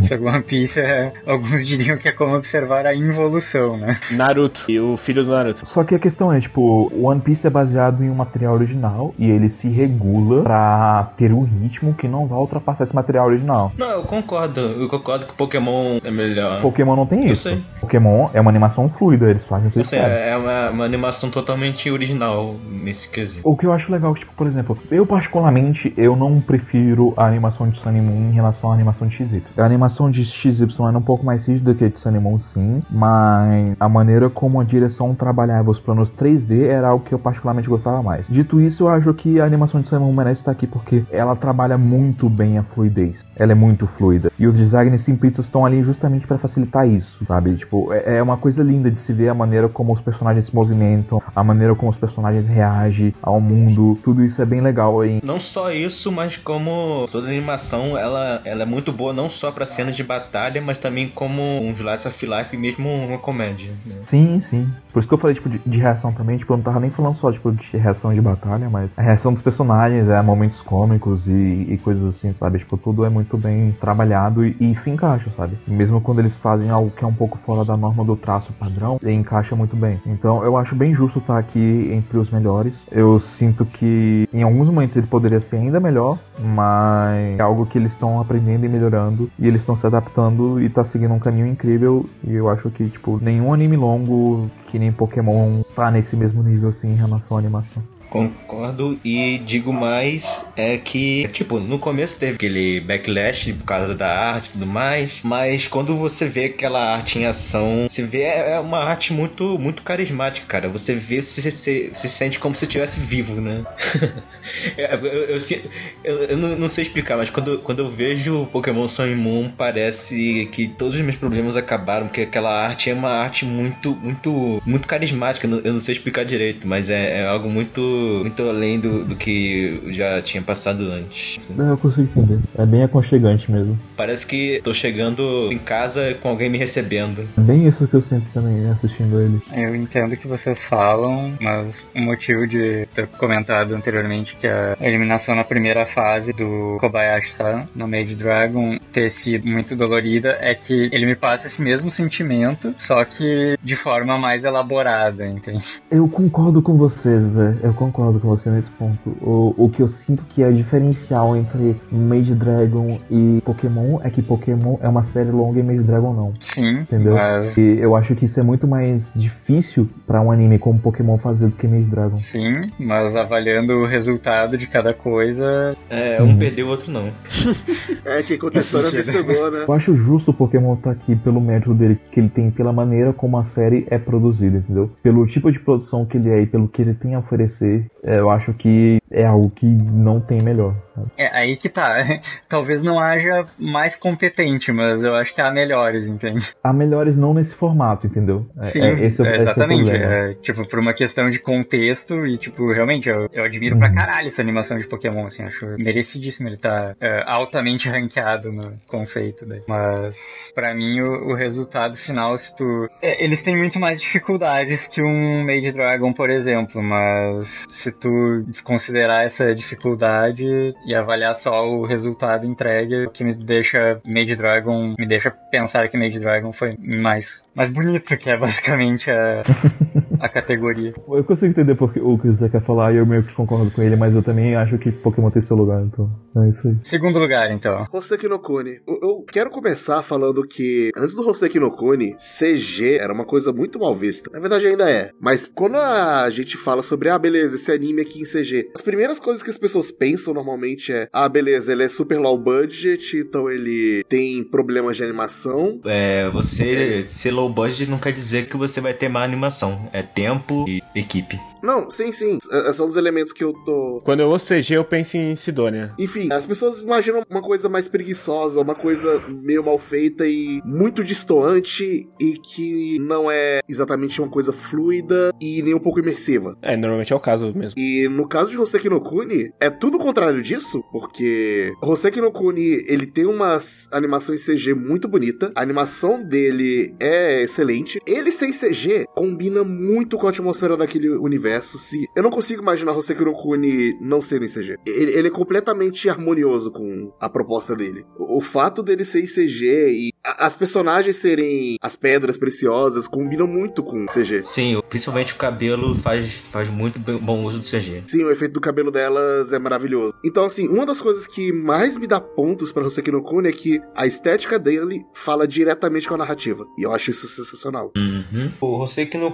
Isso One Piece, é, alguns diriam que é como observar a involução, né? Naruto. E o filho do Naruto. Só que a questão é, tipo, One Piece é baseado em um material original e ele se regula pra ter um ritmo que não vai ultrapassar esse material original. Não, eu concordo. Eu concordo que Pokémon é melhor. Pokémon não tem Eu isso. sei. Pokémon é uma animação fluida, eles fazem o que eles querem. é uma, uma animação totalmente original nesse quesito. O que eu acho legal, tipo, por exemplo, eu particularmente, eu não prefiro a animação de Sun e Moon em relação à animação de XY. A animação de XY era um pouco mais rígida que a de Sun e Moon, sim, mas a maneira como a direção trabalhava os planos 3D era algo que eu particularmente gostava mais. Dito isso, eu acho que a animação de Sun e Moon merece estar aqui porque ela trabalha muito bem a fluidez. Ela é muito fluida. E os designs simplistas estão ali justamente para facilitar isso, sabe? Tipo, é, é uma coisa linda de se ver a maneira como os personagens se movimentam, a maneira como os personagens reagem ao mundo. Tudo isso é bem legal em Não só isso, mas como toda animação, ela, ela é muito boa não só pra cenas de batalha, mas também como um slice of life, mesmo uma comédia. né? Sim, sim. Por isso que eu falei, tipo, de, de reação também, tipo, eu não tava nem falando só, tipo, de reação de batalha, mas a reação dos personagens, é, momentos cômicos e, e coisas assim, sabe? Tipo, tudo é muito bem trabalhado e, e se encaixa, sabe? Mesmo quando eles fazem algo que é um pouco fora da norma do traço padrão, ele encaixa muito bem. Então, eu acho bem justo estar aqui entre os melhores. Eu sinto que em alguns momentos ele poderia ser ainda melhor, mas é algo que eles estão aprendendo e melhorando, e eles estão se adaptando e tá seguindo um caminho incrível, e eu acho que, tipo, nenhum anime longo que nem Pokémon tá nesse mesmo nível, assim, em relação à animação. Concordo e digo mais é que, tipo, no começo teve aquele backlash por causa da arte e tudo mais, mas quando você vê aquela arte em ação, você vê é uma arte muito muito carismática, cara. Você vê se se, se sente como se estivesse vivo, né? É, eu, eu, eu, eu- não, sei explicar, mas quando, quando eu vejo Pokémon Sun e Moon, parece que todos os meus problemas acabaram, porque aquela arte é uma arte muito, muito, muito carismática. Eu não- Eu não sei explicar direito, mas é, é algo muito, muito além do, do que já tinha passado antes. assim. Eu consigo entender. É bem aconchegante mesmo. Parece que tô chegando em casa com alguém me recebendo. É bem isso que eu sinto também assistindo ele. Eu entendo o que vocês falam, mas o motivo de ter comentado anteriormente que a eliminação na primeira fase do Kobayashi-san no Made Dragon ter sido muito dolorida é que ele me passa esse mesmo sentimento, só que de forma mais elaborada, entende? Eu concordo com vocês, Zé. Eu concordo concordo com você nesse ponto. O, o que eu sinto que é diferencial entre Mage Dragon e Pokémon é que Pokémon é uma série longa e Mage Dragon não. Sim, Entendeu? mas- E eu acho que isso é muito mais difícil pra um anime como Pokémon fazer do que Mage Dragon. sim, mas avaliando o resultado de cada coisa, É, um Uhum. perdeu, o outro não. É, quem conta a história é vencedor, né? Eu acho justo o Pokémon estar aqui pelo mérito dele que ele tem, pela maneira como a série é produzida, entendeu? Pelo tipo de produção que ele é e pelo que ele tem a oferecer, é, eu acho que é algo que não tem melhor? É aí que tá. Talvez não haja mais competente, mas eu acho que há melhores, entende? Há melhores não nesse formato, entendeu? É- Sim, é, esse é, é, é exatamente. É, tipo, por uma questão de contexto e, tipo, realmente, eu, eu admiro pra caralho essa animação de Pokémon, assim, acho merecidíssimo ele tá é, altamente ranqueado no conceito daí. Mas, pra mim, o, o resultado final, se tu... é, eles têm muito mais dificuldades que um Mage Dragon, por exemplo, mas se tu desconsiderar essa dificuldade e avaliar só o resultado entregue, o que me deixa Mage Dragon, me deixa pensar que Mage Dragon foi mais, mais bonito, que é basicamente a, a categoria. Eu consigo entender porque o que você quer falar e eu meio que concordo com ele, mas eu também acho que Pokémon tem seu lugar, então é isso aí. Segundo lugar, então. Hoseki no Kuni. Eu, eu quero começar falando que antes do Hoseki no Kuni, CG era uma coisa muito mal vista. Na verdade ainda é. Mas quando a gente fala sobre, ah, beleza, esse anime aqui em CG, as primeiras coisas que as pessoas pensam normalmente é, ah, beleza, ele é super low budget, então ele tem problemas de animação. É, você ser low budget não quer dizer que você vai ter má animação. É tempo e equipe. Não, sim, sim. É- São os elementos que eu tô Quando eu ouço CG, eu penso em Sidônia. Enfim, as pessoas imaginam uma coisa mais preguiçosa, uma coisa meio mal feita e muito distoante e que não é exatamente uma coisa fluida e nem um pouco imersiva. É, normalmente é o caso mesmo. E no caso de Hoseki no Kuni, é tudo o contrário disso, porque Hoseki no Kuni, ele tem umas animações CG muito bonita, a animação dele é excelente. Ele sem CG combina muito com a atmosfera daquele universo. Se eu não consigo imaginar no Kuni não sendo em CG. Ele, ele é completamente harmonioso com a proposta dele. O, o fato dele ser em CG e a- as personagens serem as pedras preciosas combinam muito com CG. Sim, principalmente o cabelo faz, faz muito bom uso do CG. Sim, o efeito do cabelo delas é maravilhoso. Então, assim, uma das coisas que mais me dá pontos pra Hoseki no é que a estética dele fala diretamente com a narrativa. E eu acho isso sensacional. Uhum. O Hoseki no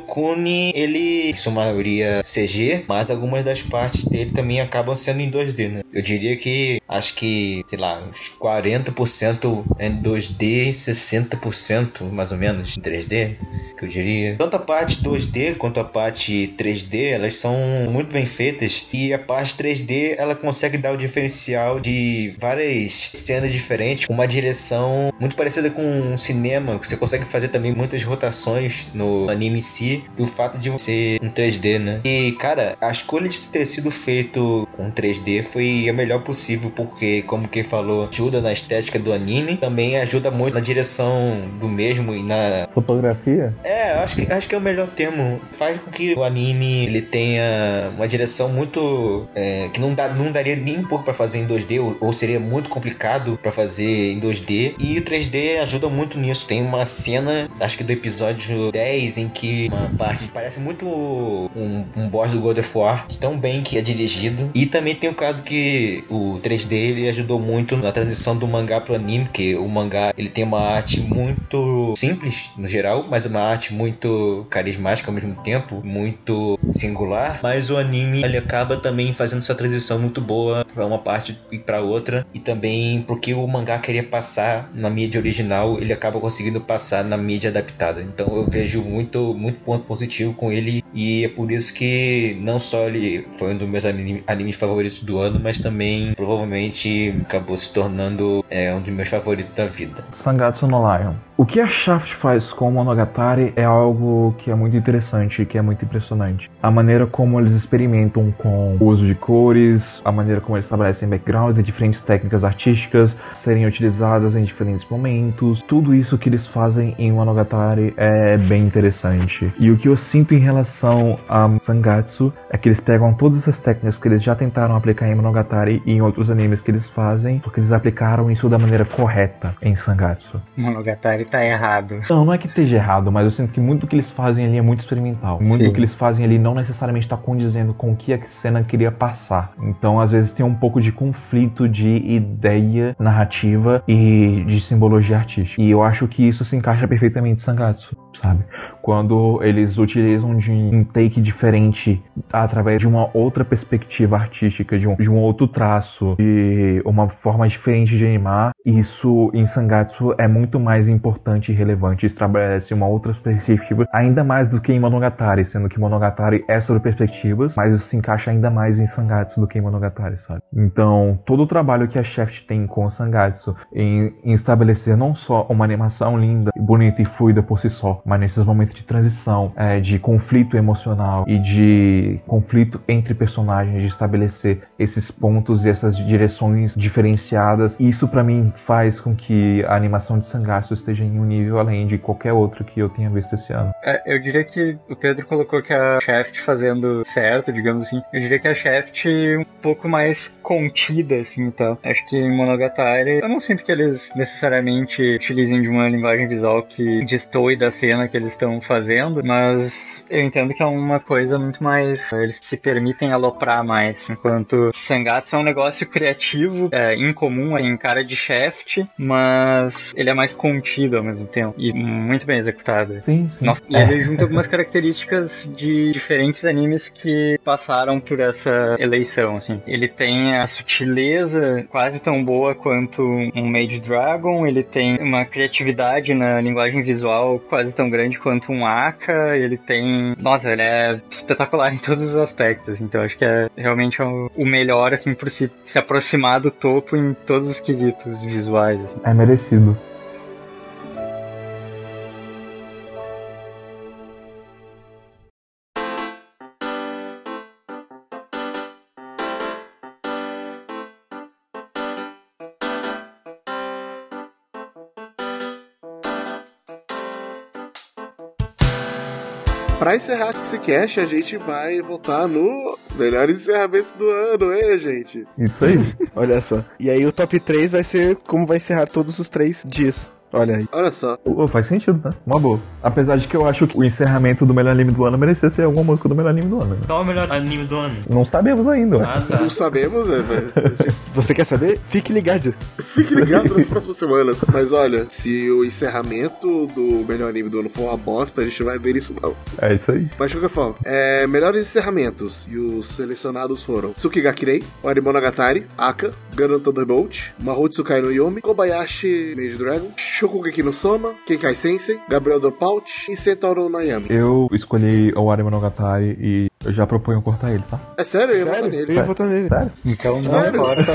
ele, em sua maioria CG, mas algumas das partes dele também acabam sendo em 2D, né? Eu diria que, acho que, sei lá, uns 40% em 2D e 60% mais ou menos em 3D, que eu diria. Tanto a parte 2D quanto a parte 3D, elas são muito bem feitas e a parte 3D, ela consegue dar o diferencial de várias cenas diferentes, uma direção muito parecida com um cinema, você consegue fazer também muitas rotações no anime em si, do fato de ser um 3D, né? E, cara, a escolha de ter sido feito com 3D foi a melhor possível, porque, como quem falou, ajuda na estética do anime, também ajuda muito na direção do mesmo e na Fotografia? é, acho que, acho que é o melhor termo. Faz com que o anime ele tenha uma direção muito. é, que não, dá, não daria nem um pouco pra fazer em 2D, ou, ou seria muito complicado pra fazer em 2D. E o 3D ajuda muito nisso. Tem uma cena, acho que do episódio 10, em que uma parte parece muito um, um boss do God of War, tão bem que é dirigido. E também tem o caso que o 3D ele ajudou muito na transição do mangá pro anime, que o mangá ele tem uma arte muito simples no geral, mas uma arte muito carismática ao mesmo tempo, muito singular. Mas o anime ele acaba também fazendo essa transição muito boa para uma parte e para outra, e também porque o mangá queria passar na mídia original, ele acaba conseguindo passar na mídia adaptada. Então eu vejo muito muito ponto positivo com ele e é por isso que não só ele foi um dos meus anime- animes favoritos do ano, mas também provavelmente acabou se tornando é, um dos meus favoritos da vida. Sangatsu no Lion. O que a Shaft faz com o Monogatari é algo que é muito interessante, que é muito impressionante. A maneira como eles experimentam com o uso de cores, a maneira como eles estabelecem background, diferentes técnicas artísticas serem utilizadas em diferentes momentos, tudo isso que eles fazem em Monogatari é bem interessante. E o que eu sinto em relação a Sangatsu é que eles pegam todas essas técnicas que eles já tentaram aplicar em Monogatari e em outros animes que eles fazem, porque eles aplicaram isso da maneira correta em Sangatsu. Monogatari tá errado. Não, não é que esteja errado, mas eu sinto que muito do que eles fazem ali é muito experimental. Muito Sim. do que eles fazem ali não necessariamente está condizendo com o que a cena queria passar. Então, às vezes, tem um pouco de conflito de ideia narrativa e de simbologia artística. E eu acho que isso se encaixa perfeitamente em Sangatsu, sabe? Quando eles utilizam de um take diferente através de uma outra perspectiva artística, de um, de um outro traço, de uma forma diferente de animar, isso em Sangatsu é muito mais importante e relevante. Estabelece uma outra perspectiva, ainda mais do que em Monogatari, sendo que Monogatari é sobre perspectivas, mas isso se encaixa ainda mais em Sangatsu do que em Monogatari, sabe? Então, todo o trabalho que a Shaft tem com o Sangatsu em, em estabelecer não só uma animação linda, bonita e fluida por si só, mas nesses momentos de transição, é, de conflito emocional e de conflito entre personagens, de estabelecer esses pontos e essas direções diferenciadas, isso pra mim faz com que a animação de Sangatsu esteja em um nível além de qualquer outro que eu tenha visto esse ano. É, eu diria que o Pedro colocou que a Shaft fazendo certo, digamos assim. Eu diria que a Shaft um pouco mais contida, assim, tá? Acho que em Monogatari, eu não sinto que eles necessariamente utilizem de uma linguagem visual que destoe da cena que eles estão fazendo, mas eu entendo que é uma coisa muito mais. Eles se permitem aloprar mais. Enquanto Sangatsu é um negócio criativo, é, incomum, em cara de Mas ele é mais contido ao mesmo tempo. E muito bem executado. Sim, sim. Nossa, e ele junta algumas características de diferentes animes que passaram por essa eleição, assim. Ele tem a sutileza quase tão boa quanto um Mage Dragon, ele tem uma criatividade na linguagem visual quase tão grande quanto um Aka, ele tem... Nossa, ele é espetacular em todos os aspectos, então acho que é realmente o o melhor, assim, por se, se aproximar do topo em todos os quesitos visuais, assim. É merecido. Pra encerrar esse cast, a gente vai voltar nos melhores encerramentos do ano, hein, gente? Isso aí. Olha só. E aí o top 3 vai ser como vai encerrar todos os três dias. Olha aí. Olha só. Pô, faz sentido, né? Uma boa. Apesar de que eu acho que o encerramento do melhor anime do ano merecia ser alguma música do melhor anime do ano. né? Qual é o melhor anime do ano? Não sabemos ainda. Ah, tá. Não sabemos, né, velho? Você quer saber? Fique ligado. Fique ligado nas próximas semanas. Mas olha, se o encerramento do melhor anime do ano for uma bosta, a gente não vai ver isso não. É isso aí. Mas de qualquer forma, é, melhores encerramentos. E os selecionados foram Tsukigakirei, Orimonogatari, Aka, Gun Thunderbolt, Mahou Tsukai no Yomi, Kobayashi Mage Dragon, Shokugeki no Soma, Kenkai Sensei, Gabriel Dropout e Setauro Nayami. Eu escolhi o Ari Monogatari e eu já proponho cortar ele, tá? É sério? Eu ia votar Sério? nele. Eu ia votar nele. Sério? Então não Sério? importa.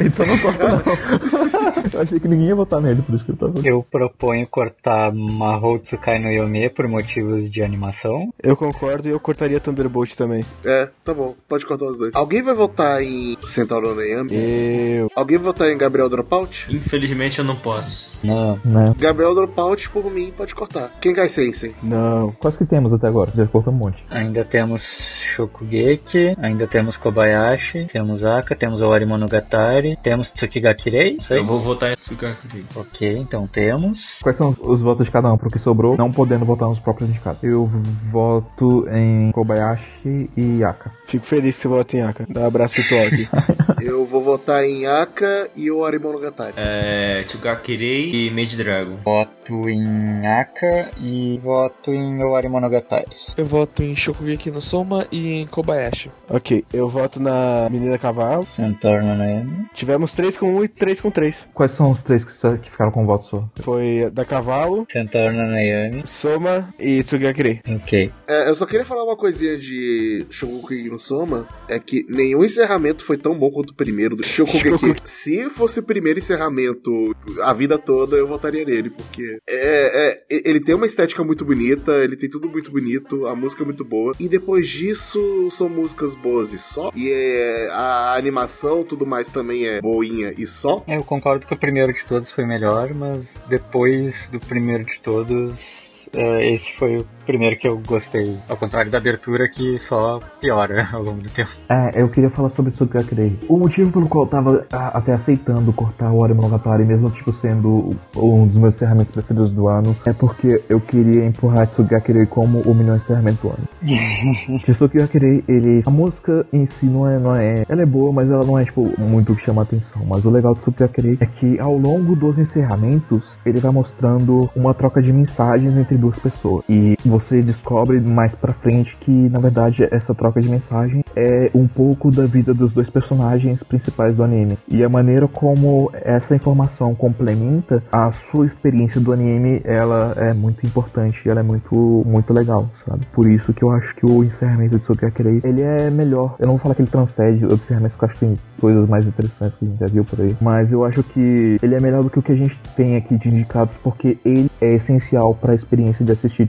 então não corta não. eu achei que ninguém ia votar nele, por isso que eu tava... Eu proponho cortar Mahou Tsukai no Yome por motivos de animação. Eu concordo e eu cortaria Thunderbolt também. É, tá bom. Pode cortar os dois. Alguém vai votar em Sentauro Nayami? Eu. Alguém vai votar em Gabriel Dropout? Infelizmente eu não posso. Não. Né? Gabriel Dropout, por mim, pode cortar. Kenkai Sensei. Não. Quais que temos até agora? Já cortou um monte. Ainda temos Shokugeki, ainda temos Kobayashi, temos Aka, temos Ori Monogatari, temos Tsukigakirei, isso aí? Eu vou votar em Tsukakuri. Ok, então temos. Quais são os- os votos de cada um? Porque sobrou, não podendo votar nos próprios indicados. Eu voto em Kobayashi e Yaka. Fico feliz que você vota em Aka. Dá um abraço virtual aqui. Eu vou votar em Aka e o Orimonogatari. É. Tsukakirei e Mage Dragon. Voto em Aka e voto em Ori Monogatari. Eu voto em Shokugeki no Soma e em Kobayashi. ok, eu voto na Menina Cavalo. Centaur no Nayami. Tivemos 3 com 1 e 3 com 3. Quais são os três que, que ficaram com voto só? Foi da Cavalo, Centaur no Nayami. Soma e Tsugakirei. Ok. É, eu só queria falar uma coisinha de Shokugeki no Soma, é que nenhum encerramento foi tão bom quanto o primeiro do Shokugeki. Se fosse o primeiro encerramento a vida toda, eu votaria nele, porque é, é, ele tem uma estética muito bonita, ele tem tudo muito bonito, a música é muito boa, e depois disso são músicas boas e só, e é, a animação, tudo mais também é boinha e só. Eu concordo que o primeiro de todos foi melhor, mas depois do primeiro de todos, eh, esse foi o primeiro que eu gostei. Ao contrário da abertura, que só piora ao longo do tempo. É, eu queria falar sobre Tsugakirei. O motivo pelo qual eu tava a- até aceitando cortar o Ori Monogatari, mesmo tipo sendo um dos meus encerramentos preferidos do ano, é porque eu queria empurrar Tsugakirei como o melhor encerramento do ano. Tsugakirei, ele... A música em si não é, não é... Ela é boa, mas ela não é, tipo, muito o que chama a atenção. Mas o legal do Tsugakirei é que ao longo dos encerramentos, ele vai mostrando uma troca de mensagens entre duas pessoas. E você descobre mais pra frente que, na verdade, essa troca de mensagem é um pouco da vida dos dois personagens principais do anime. E a maneira como essa informação complementa a sua experiência do anime, ela é muito importante, ela é muito, muito legal, sabe? Por isso que eu acho que o encerramento de Tsukakirei, ele é melhor. Eu não vou falar que ele transcende outros encerramentos, porque eu acho que tem coisas mais interessantes que a gente já viu por aí. Mas eu acho que ele é melhor do que o que a gente tem aqui de indicados, porque ele é essencial para a experiência de assistir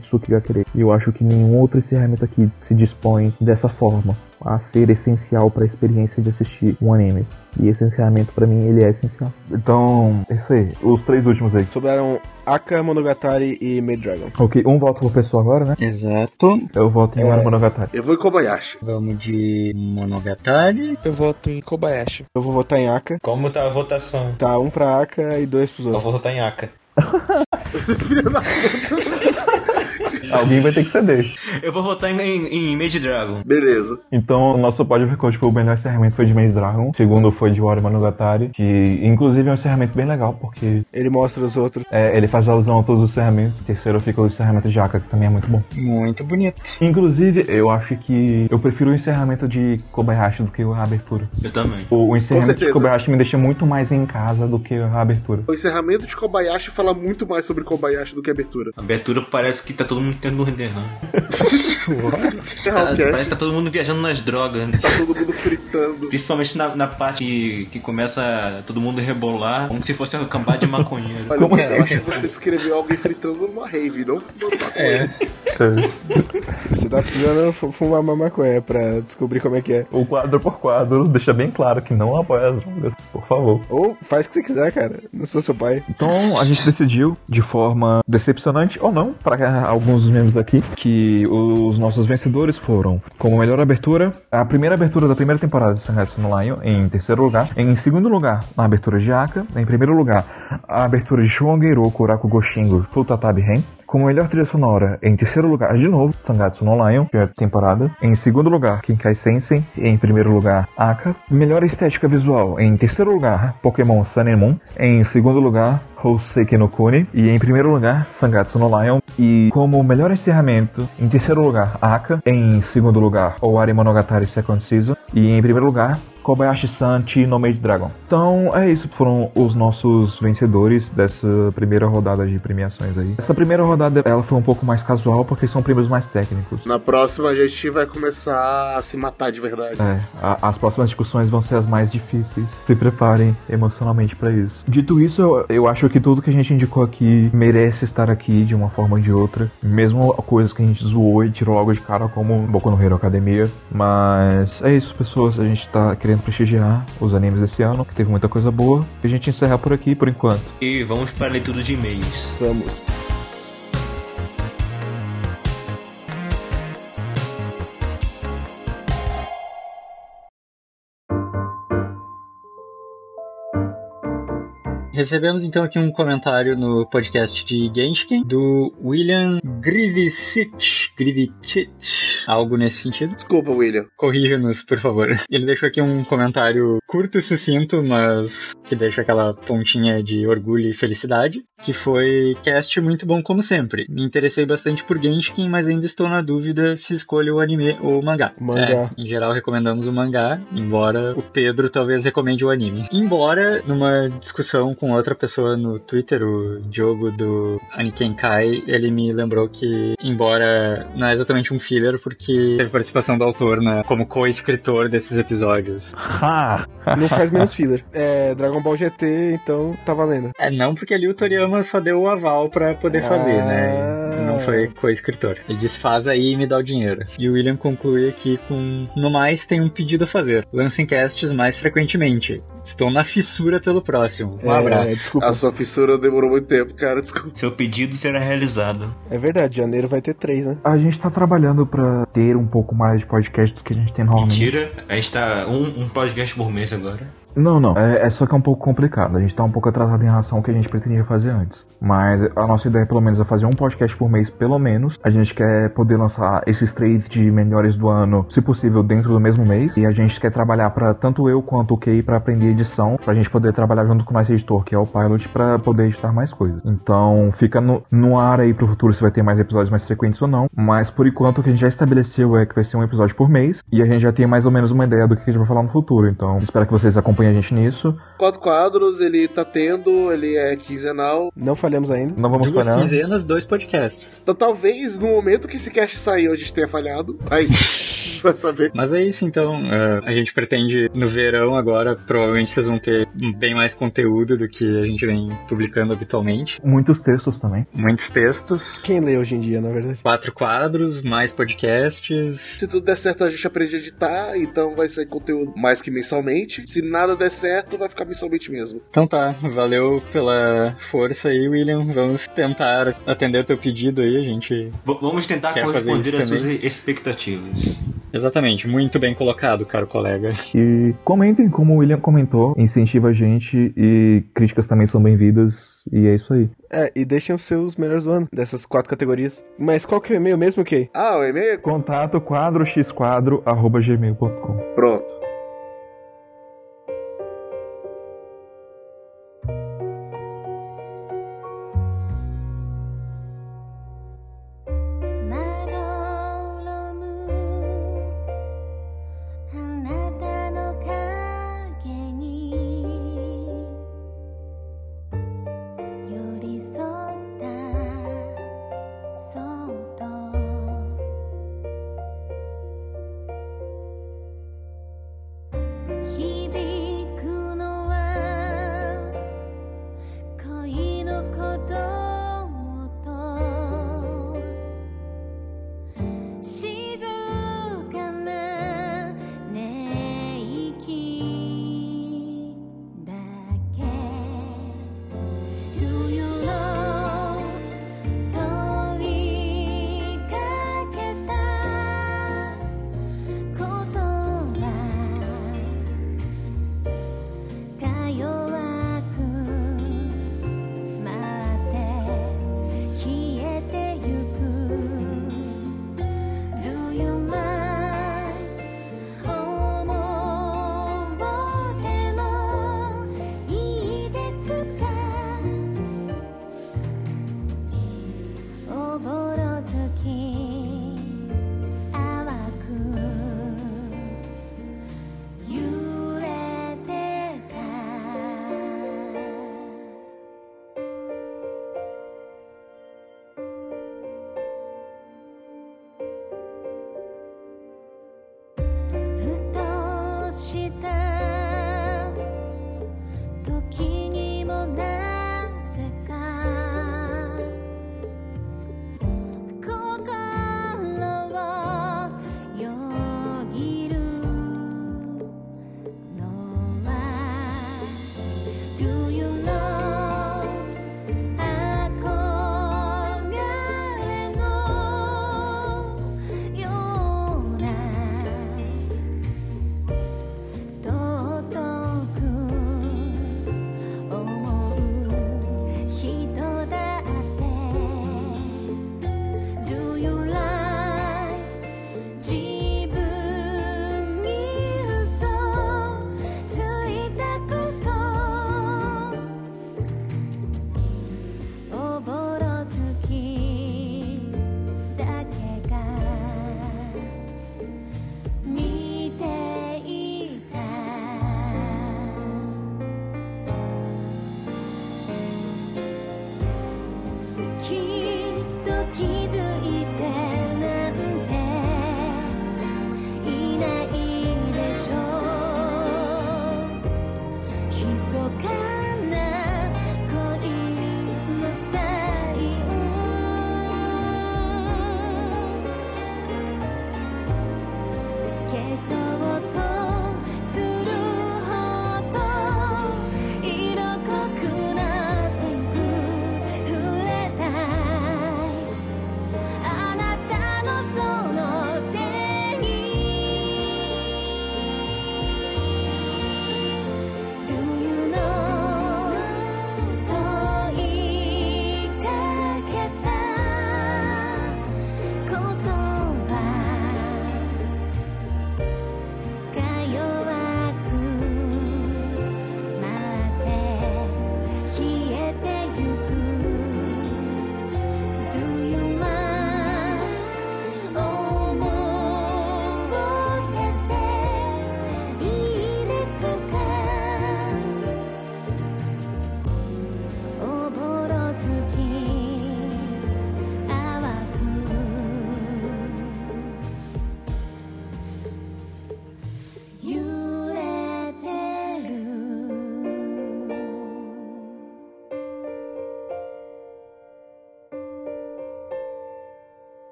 E eu acho que nenhum outro encerramento aqui se dispõe dessa forma a ser essencial para a experiência de assistir um anime. E esse encerramento para mim ele é essencial. Então, é isso aí. Os três últimos aí. Sobraram Aka, Monogatari e Maid Dragon. Ok, um voto por pessoa agora, né? Exato. Eu voto em É. Monogatari. Eu vou em Kobayashi. Vamos de Monogatari. Eu voto em Kobayashi. Eu vou votar em Aka. Como tá a votação? Tá, um pra Aka e dois pros Eu outros. vou votar em Aka. Alguém vai ter que ceder. Eu vou votar em, em, em Mage Dragon. Beleza. Então, o nosso pódio ficou, tipo, o melhor encerramento foi de Maze Dragon. O segundo foi de Wari Monogatari, que inclusive é um encerramento bem legal, porque Ele mostra os outros. é, ele faz alusão a todos os encerramentos. O terceiro fica o encerramento de Aka, que também é muito bom. Muito bonito. Inclusive, eu acho que eu prefiro o encerramento de Kobayashi do que a abertura. Eu também. O, o encerramento de. Kobayashi me deixa muito mais em casa do que a abertura. O encerramento de Kobayashi fala muito mais sobre Kobayashi do que a abertura. A abertura parece que tá todo mundo É, Ah, ok. Parece que tá todo mundo viajando nas drogas. né? Tá todo mundo fritando. Principalmente na, na parte que, que começa todo mundo rebolar, como se fosse uma cambada de maconheiro. Olha, Como assim? eu acho que você descreveu alguém fritando numa rave, não fumando maconha. Você tá precisando fu- fumar uma maconha pra descobrir como é que é. O quadro por quadro deixa bem claro que não apoia as drogas, por favor. Ou faz o que você quiser, cara. Não sou seu pai. Então a gente decidiu, de forma decepcionante ou não, para alguns dos membros daqui, que os nossos vencedores foram, como melhor abertura, a primeira abertura da primeira temporada de Sangatsu no Lion, em terceiro lugar. Em segundo lugar, a abertura de Aka. Em primeiro lugar, a abertura de Shouangeiru Kuraku Goshingo Tutatabi Ren. Como melhor trilha sonora, em terceiro lugar, de novo, Sangatsu no Lion, primeira temporada. Em segundo lugar, Kinkai Sensen. Em primeiro lugar, Aka. Melhor estética visual, em terceiro lugar, Pokémon Sun and Moon. Em segundo lugar, Houseki no Kuni. E em primeiro lugar, Sangatsu no Lion. E como melhor encerramento, em terceiro lugar, Aka. Em segundo lugar, Owari Monogatari Second Season. E em primeiro lugar, Kobayashi-san Chi no Maid Dragon. Então é isso, foram os nossos vencedores dessa primeira rodada de premiações aí. Essa primeira rodada ela foi um pouco mais casual porque são prêmios mais técnicos. Na próxima a gente vai começar a se matar de verdade. É, a- as próximas discussões vão ser as mais difíceis. Se preparem emocionalmente pra isso. Dito isso, eu, eu acho que tudo que a gente indicou aqui merece estar aqui de uma forma ou de outra. Mesmo coisas que a gente zoou e tirou logo de cara, como Boku no Hero Academia. Mas é isso, pessoas. A gente tá querendo prestigiar os animes desse ano, que teve muita coisa boa. E a gente encerra por aqui por enquanto. E vamos para a leitura de e-mails. Vamos. Recebemos então aqui um comentário no podcast de Genshin do William Grivicic. Grivicic. Algo nesse sentido. Desculpa, William. Corrija-nos, por favor. Ele deixou aqui um comentário curto e sucinto, mas que deixa aquela pontinha de orgulho e felicidade, que foi cast muito bom como sempre. Me interessei bastante por Genshin, mas ainda estou na dúvida se escolho o anime ou o mangá. Mangá. É, em geral recomendamos o mangá, embora o Pedro talvez recomende o anime. Embora, numa discussão com outra pessoa no Twitter, o Diogo do Aniken Kai, ele me lembrou que, embora não é exatamente um filler, porque teve participação do autor né, como co-escritor desses episódios. Ha! Não faz menos filler. É Dragon Ball GT, então tá valendo. É, não porque ali o Toriyama só deu o aval pra poder fazer, né? Ah. Não foi co-escritor. Ele diz, faz aí e me dá o dinheiro. E o William conclui aqui com, no mais, tem um pedido a fazer. Lancem casts mais frequentemente. Estou na fissura pelo próximo. Um É, abraço. desculpa. A sua fissura demorou muito tempo, cara. Desculpa. Seu pedido será realizado. É verdade, janeiro vai ter três, né? A gente tá trabalhando pra ter um pouco mais de podcast do que a gente tem normalmente. Mentira, a gente tá um, um podcast por mês agora. Não, não. É, é só que é um pouco complicado. A gente tá um pouco atrasado em relação ao que a gente pretendia fazer antes. Mas a nossa ideia, pelo menos, é fazer um podcast por mês, pelo menos. A gente quer poder lançar esses três de melhores do ano, se possível, dentro do mesmo mês. E a gente quer trabalhar pra tanto eu quanto o Kay pra aprender edição, pra gente poder trabalhar junto com o nosso editor, que é o Pilot, pra poder editar mais coisas. Então, fica no, no ar aí pro futuro se vai ter mais episódios mais frequentes ou não. Mas por enquanto o que a gente já estabeleceu é que vai ser um episódio por mês. E a gente já tem mais ou menos uma ideia do que a gente vai falar no futuro. Então, espero que vocês acompanhem a gente nisso. Quatro quadros, ele tá tendo, ele é quinzenal. Não falhamos ainda. Não vamos Duas falhar. quinzenas, dois podcasts. Então talvez no momento que esse cast saiu a gente tenha falhado. Aí, vai saber. Mas é isso, então. é, a gente pretende, no verão agora, provavelmente vocês vão ter bem mais conteúdo do que a gente vem publicando habitualmente. Muitos textos também. Muitos textos, Quem lê hoje em dia, na verdade? quatro quadros, mais podcasts. Se tudo der certo, a gente aprende a editar, então vai sair conteúdo mais que mensalmente. Se nada der certo, vai ficar mensalmente mesmo. Então tá, valeu pela força aí, William. Vamos tentar atender teu pedido aí, a gente. V- vamos tentar corresponder às suas expectativas. Exatamente, muito bem colocado, caro colega. E comentem, como o William comentou, incentiva a gente e críticas também são bem-vindas. E é isso aí. É, e deixem os seus melhores do ano, dessas quatro categorias. Mas qual que é o e-mail mesmo, Kay? Ah, o e-mail? Contato quadroxquadro.gmail.com Pronto.